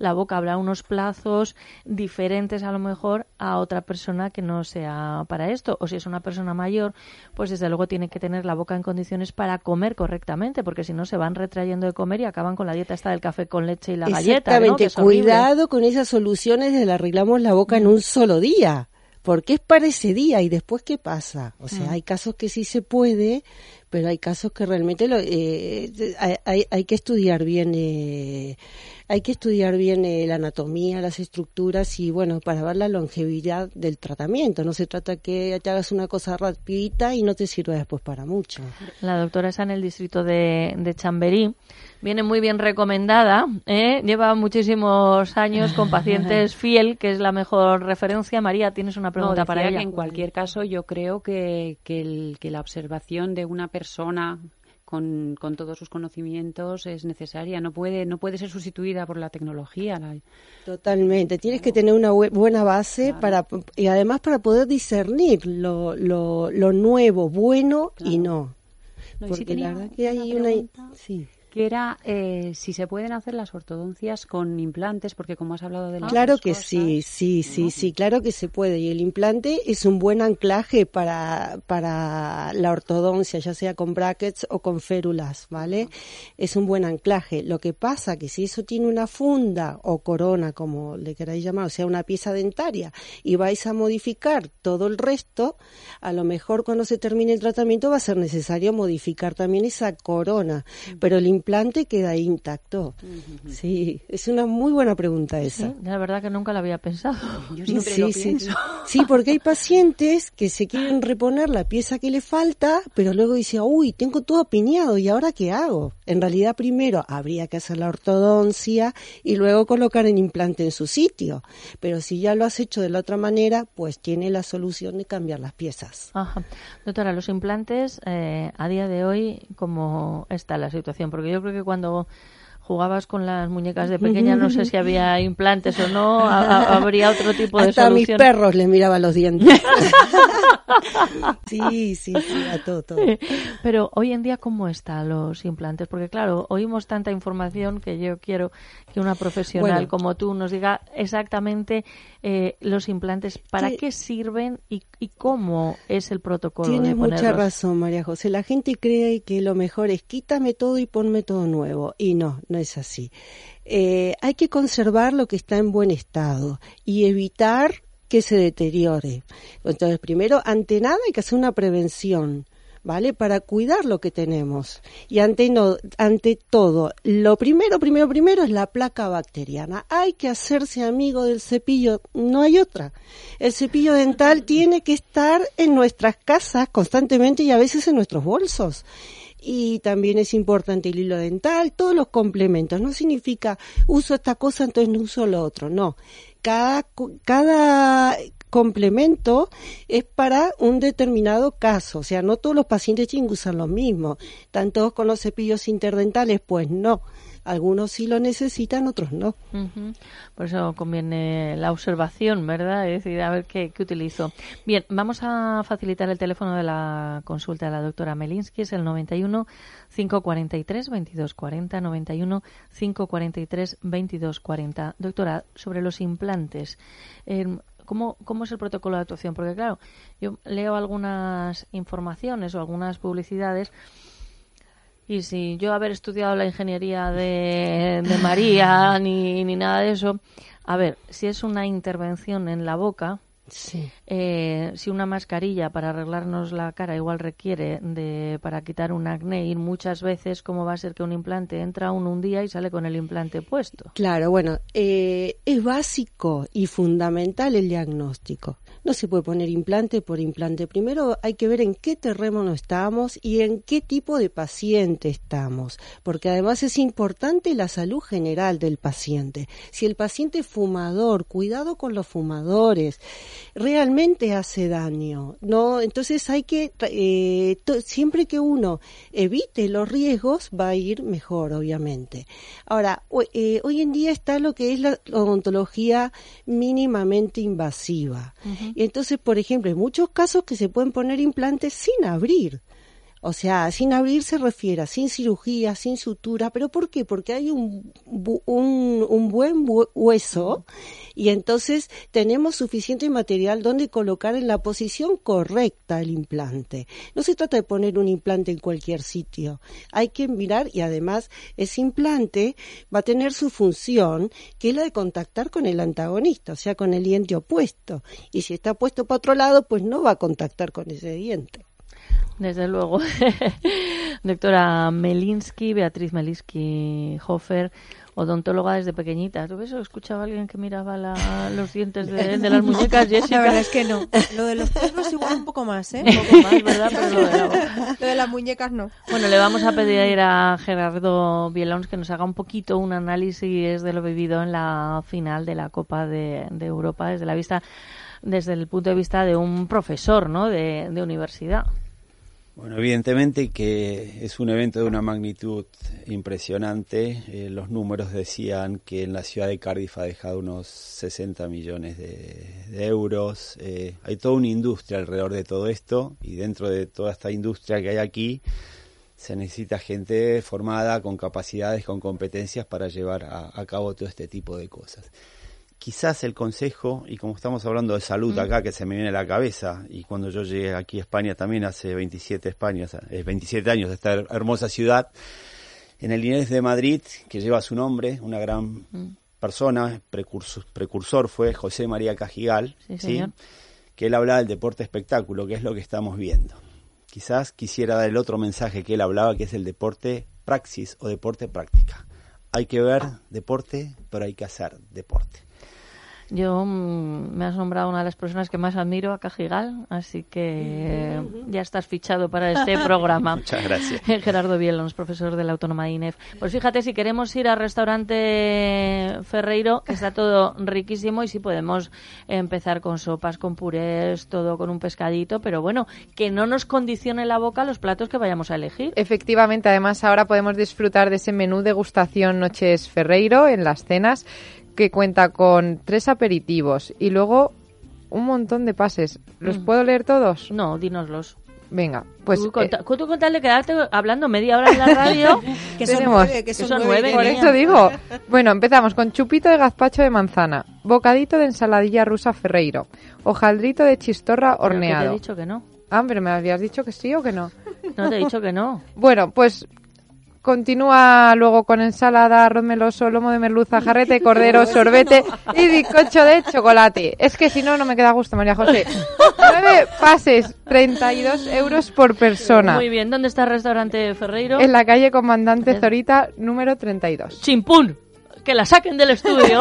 La boca habrá unos plazos diferentes a lo mejor a otra persona que no sea para esto. O si es una persona mayor, pues desde luego tiene que tener la boca en condiciones para comer correctamente, porque si no se van retrayendo de comer y acaban con la dieta esta del café con leche y la galleta.
Exactamente, cuidado con esas soluciones de le arreglamos la boca en un solo día. Porque es para ese día y después qué pasa. O sea,
Mm.
hay casos que sí se puede, pero hay casos que realmente lo, eh, hay, hay- hay que estudiar bien, eh, hay que estudiar bien eh, la anatomía, las estructuras y bueno, para ver la longevidad del tratamiento. No se trata que te hagas una cosa rapidita y no te sirva después para mucho.
La doctora está en el distrito de, de Chamberí. Viene muy bien recomendada. ¿eh? Lleva muchísimos años con pacientes fiel, que es la mejor referencia. María, tienes una pregunta
No,
para ella.
que en cualquier caso yo creo que, que, el- que la observación de una persona con, con todos sus conocimientos es necesaria. No puede, no puede ser sustituida por la tecnología. La-
Totalmente, tienes que tener una bue- buena base para y además para poder discernir lo, lo, lo nuevo, bueno y no. Porque la verdad que hay una sí.
Que era eh, si se pueden hacer las ortodoncias con implantes, porque como has hablado de las
Claro
dos
que
cosas,
sí, sí, sí, sí, claro que se puede. Y el implante es un buen anclaje para, para la ortodoncia, ya sea con brackets o con férulas, ¿vale? Es un buen anclaje. Lo que pasa que si eso tiene una funda o corona, como le queráis llamar, o sea, una pieza dentaria, y vais a modificar todo el resto, a lo mejor cuando se termine el tratamiento va a ser necesario modificar también esa corona, pero el implante queda intacto. Sí, es una muy buena pregunta esa.
Sí, la verdad que nunca la había pensado.
Yo
Sí, sí. Sí, porque hay pacientes que se quieren reponer la pieza que le falta, pero luego dice, uy, tengo todo apiñado, ¿y ahora qué hago? En realidad, primero habría que hacer la ortodoncia y luego colocar el implante en su sitio. Pero si ya lo has hecho de la otra manera, pues tiene la solución de cambiar las piezas.
Ajá. Doctora, los implantes, eh, a día de hoy, ¿cómo está la situación? Porque yo creo que cuando jugabas con las muñecas de pequeña, no sé si había implantes o no, a- a- habría otro tipo de
Hasta a mis
solución.
perros les miraba los dientes. sí, sí, sí, a todo, todo.
Pero hoy en día, ¿cómo están los implantes? Porque claro, oímos tanta información que yo quiero que una profesional
Bueno.
como tú nos diga exactamente eh, los implantes, para qué sirven y, y cómo es el protocolo de
Tienes mucha razón, María José. La gente cree que lo mejor es quítame todo y ponme todo nuevo. Y no, no es así. Eh, hay que conservar lo que está en buen estado y evitar que se deteriore. Entonces, primero, ante nada hay que hacer una prevención. ¿Vale? Para cuidar lo que tenemos. Y ante, no, ante todo, lo primero, primero, primero es la placa bacteriana. Hay que hacerse amigo del cepillo, no hay otra. El cepillo dental tiene que estar en nuestras casas constantemente y a veces en nuestros bolsos. Y también es importante el hilo dental, todos los complementos. No significa uso esta cosa, entonces no uso lo otro. No. Cada, cada complemento es para un determinado caso. O sea, no todos los pacientes tienen que usar lo mismo. ¿Están todos con los cepillos interdentales? Pues no. Algunos sí lo necesitan, otros no.
Por eso conviene la observación, ¿verdad? Es decir, a ver qué, qué utilizo. Bien, vamos a facilitar el teléfono de la consulta de la doctora Melinsky, es el 91 543 2240, 91 543 2240. Doctora, sobre los implantes, eh, ¿cómo, ¿cómo es el protocolo de actuación? Porque claro, yo leo algunas informaciones o algunas publicidades y si yo haber estudiado la ingeniería de, de María ni, ni nada de eso, a ver, si es una intervención en la boca, eh, si una mascarilla para arreglarnos la cara igual requiere de para quitar un acné ir muchas veces, ¿cómo va a ser que un implante entra uno un día y sale con el implante puesto?
Claro, bueno, eh, es básico y fundamental el diagnóstico. No se puede poner implante por implante. Primero hay que ver en qué terreno estamos y en qué tipo de paciente estamos, porque además es importante la salud general del paciente. Si el paciente es fumador, cuidado con los fumadores. realmente hace daño, ¿no? Entonces hay que, eh, siempre que uno evite los riesgos, va a ir mejor, obviamente. Ahora, ho- eh, hoy en día está lo que es la odontología mínimamente invasiva. Y entonces, por ejemplo, hay muchos casos que se pueden poner implantes sin abrir. O sea, sin abrir se refiere sin cirugía, sin sutura, pero ¿por qué? Porque hay un, un, un buen bu- hueso y entonces tenemos suficiente material donde colocar en la posición correcta el implante. No se trata de poner un implante en cualquier sitio. Hay que mirar y además ese implante va a tener su función, que es la de contactar con el antagonista, o sea, con el diente opuesto. Y si está puesto para otro lado, pues no va a contactar con ese diente.
Desde luego. Doctora Melinsky, Beatriz Melinsky Hofer, odontóloga desde pequeñita. ¿Tú eso? ¿Escuchaba a alguien que miraba la- los dientes de, de las muñecas, Jessica?
La verdad es que no. Lo de los perros igual un poco más, ¿eh?
Un poco más, ¿verdad? Pero lo de la boca.
Lo de las muñecas no.
Bueno, le vamos a pedir a Gerardo Bielons que nos haga un poquito un análisis de lo vivido en la final de la Copa de, de Europa desde la vista, desde el punto de vista de un profesor, ¿no? De universidad.
Bueno, evidentemente que es un evento de una magnitud impresionante. Eh, los números decían que en la ciudad de Cardiff ha dejado unos 60 millones de, euros. Eh, hay toda una industria alrededor de todo esto y dentro de toda esta industria que hay aquí se necesita gente formada con capacidades, con competencias para llevar a, a cabo todo este tipo de cosas quizás el consejo, y como estamos hablando de salud acá, que se me viene a la cabeza, y cuando yo llegué aquí a España también hace 27, Españas, eh, 27 años de esta her- hermosa ciudad, en el Inés de Madrid, que lleva su nombre, una gran persona, precursor, precursor fue José María Cajigal,
Sí,
que él hablaba del deporte espectáculo, que es lo que estamos viendo. Quizás quisiera dar el otro mensaje que él hablaba, que es el deporte praxis o deporte práctica. Hay que ver deporte, pero hay que hacer deporte.
Yo mm, me has nombrado una de las personas que más admiro, a Cajigal, así que ya estás fichado para este programa.
Muchas gracias.
Gerardo Bielons, profesor de la Autónoma de INEF. Pues fíjate, si queremos ir al restaurante Ferreiro, que está todo riquísimo y si podemos empezar con sopas, con purés, todo con un pescadito, pero bueno, que no nos condicione la boca los platos que vayamos a elegir.
Efectivamente, además ahora podemos disfrutar de ese menú degustación Noches Ferreiro en las cenas que cuenta con tres aperitivos y luego un montón de pases. ¿Los
Mm.
puedo leer todos?
No, dínoslos.
Venga, pues
tú, con,
eh,
tú con tal de quedarte hablando media hora en la radio,
Que son
Tenemos-
nueve, que son,
son
nueve,
nueve,
por eso digo. Bueno, empezamos con chupito de gazpacho de manzana, bocadito de ensaladilla rusa Ferreiro, hojaldrito de chistorra
Pero que te he
horneado.
dicho que no.
Ah, pero me habías dicho que sí o que no.
No te he dicho que no.
Bueno, pues continúa luego con ensalada, arroz meloso, lomo de merluza, jarrete de cordero, sorbete y bizcocho de chocolate. Es que si no, no me queda gusto, María José. Nueve pases, 32 euros por persona.
Muy bien, ¿dónde está el restaurante Ferreiro?
En la calle Comandante Zorita, número 32.
¡Chimpún! Que la saquen del estudio.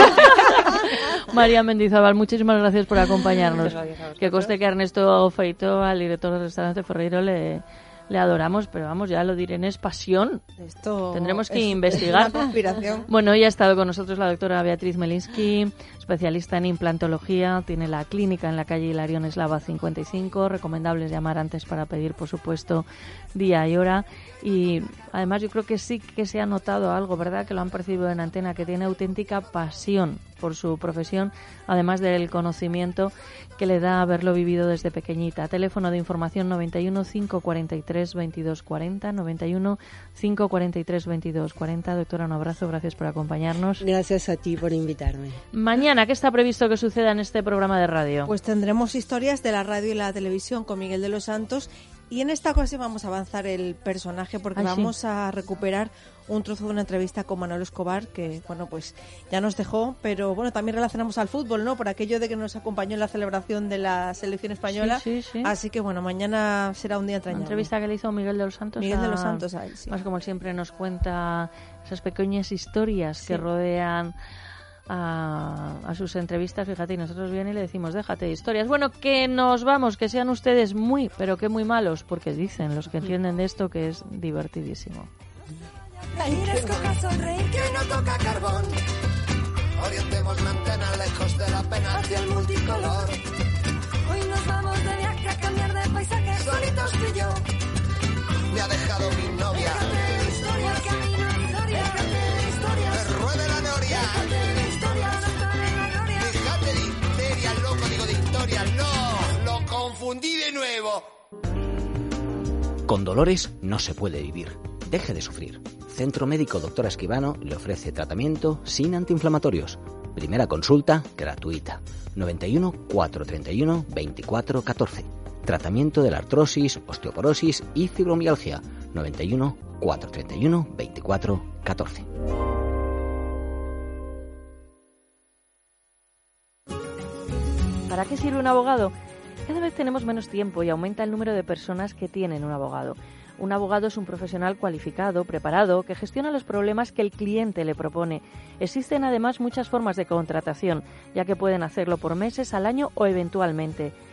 María Mendizábal, muchísimas gracias por acompañarnos. Que coste que Ernesto Feito, al director del restaurante Ferreiro, le, le adoramos, pero vamos, ya lo diré, es pasión.
Esto
Tendremos que
es
investigar.
una conspiración.
Bueno, hoy ha estado con nosotros la doctora Beatriz Melinsky, especialista en implantología. Tiene la clínica en la calle Hilarión Eslava 55. Recomendables llamar antes para pedir, por supuesto, día y hora. Y además yo creo que sí que se ha notado algo, ¿verdad? Que lo han percibido en antena, que tiene auténtica pasión por su profesión, además del conocimiento que le da haberlo vivido desde pequeñita. Teléfono de información 91 543 2240, 91 543 2240. Doctora, un abrazo, gracias por acompañarnos.
Gracias a ti por invitarme.
Mañana, ¿qué está previsto que suceda en este programa de radio?
Pues tendremos historias de la radio y la televisión con Miguel de los Santos y en esta ocasión vamos a avanzar el personaje porque
Ay, sí.
vamos a recuperar un trozo de una entrevista con Manuel Escobar que, bueno, pues ya nos dejó, pero bueno, también relacionamos al fútbol, ¿no? Por aquello de que nos acompañó en la celebración de la selección española.
Sí, sí, sí.
Así que bueno, mañana será un día
Una
entrañable.
entrevista que le hizo Miguel de los Santos.
Miguel de los
a-
Santos a él.
Más como él siempre nos cuenta esas pequeñas historias que rodean a, sus entrevistas, fíjate, y nosotros viene y le decimos, déjate de historias. Bueno, que nos vamos, que sean ustedes muy, pero que muy malos, porque dicen los que entienden de esto que es divertidísimo.
Hoy nos vamos de
viaje a cambiar de paisaje. No, lo confundí de nuevo.
Con dolores no se puede vivir. Deje de sufrir. Centro Médico Doctor Esquivano le ofrece tratamiento sin antiinflamatorios. Primera consulta gratuita. 91 431 24 14. Tratamiento de la artrosis, osteoporosis y fibromialgia. 91 431 24
¿Para qué sirve un abogado? Cada vez tenemos menos tiempo y aumenta el número de personas que tienen un abogado. Un abogado es un profesional cualificado, preparado, que gestiona los problemas que el cliente le propone. Existen además muchas formas de contratación, ya que pueden hacerlo por meses, al año o eventualmente.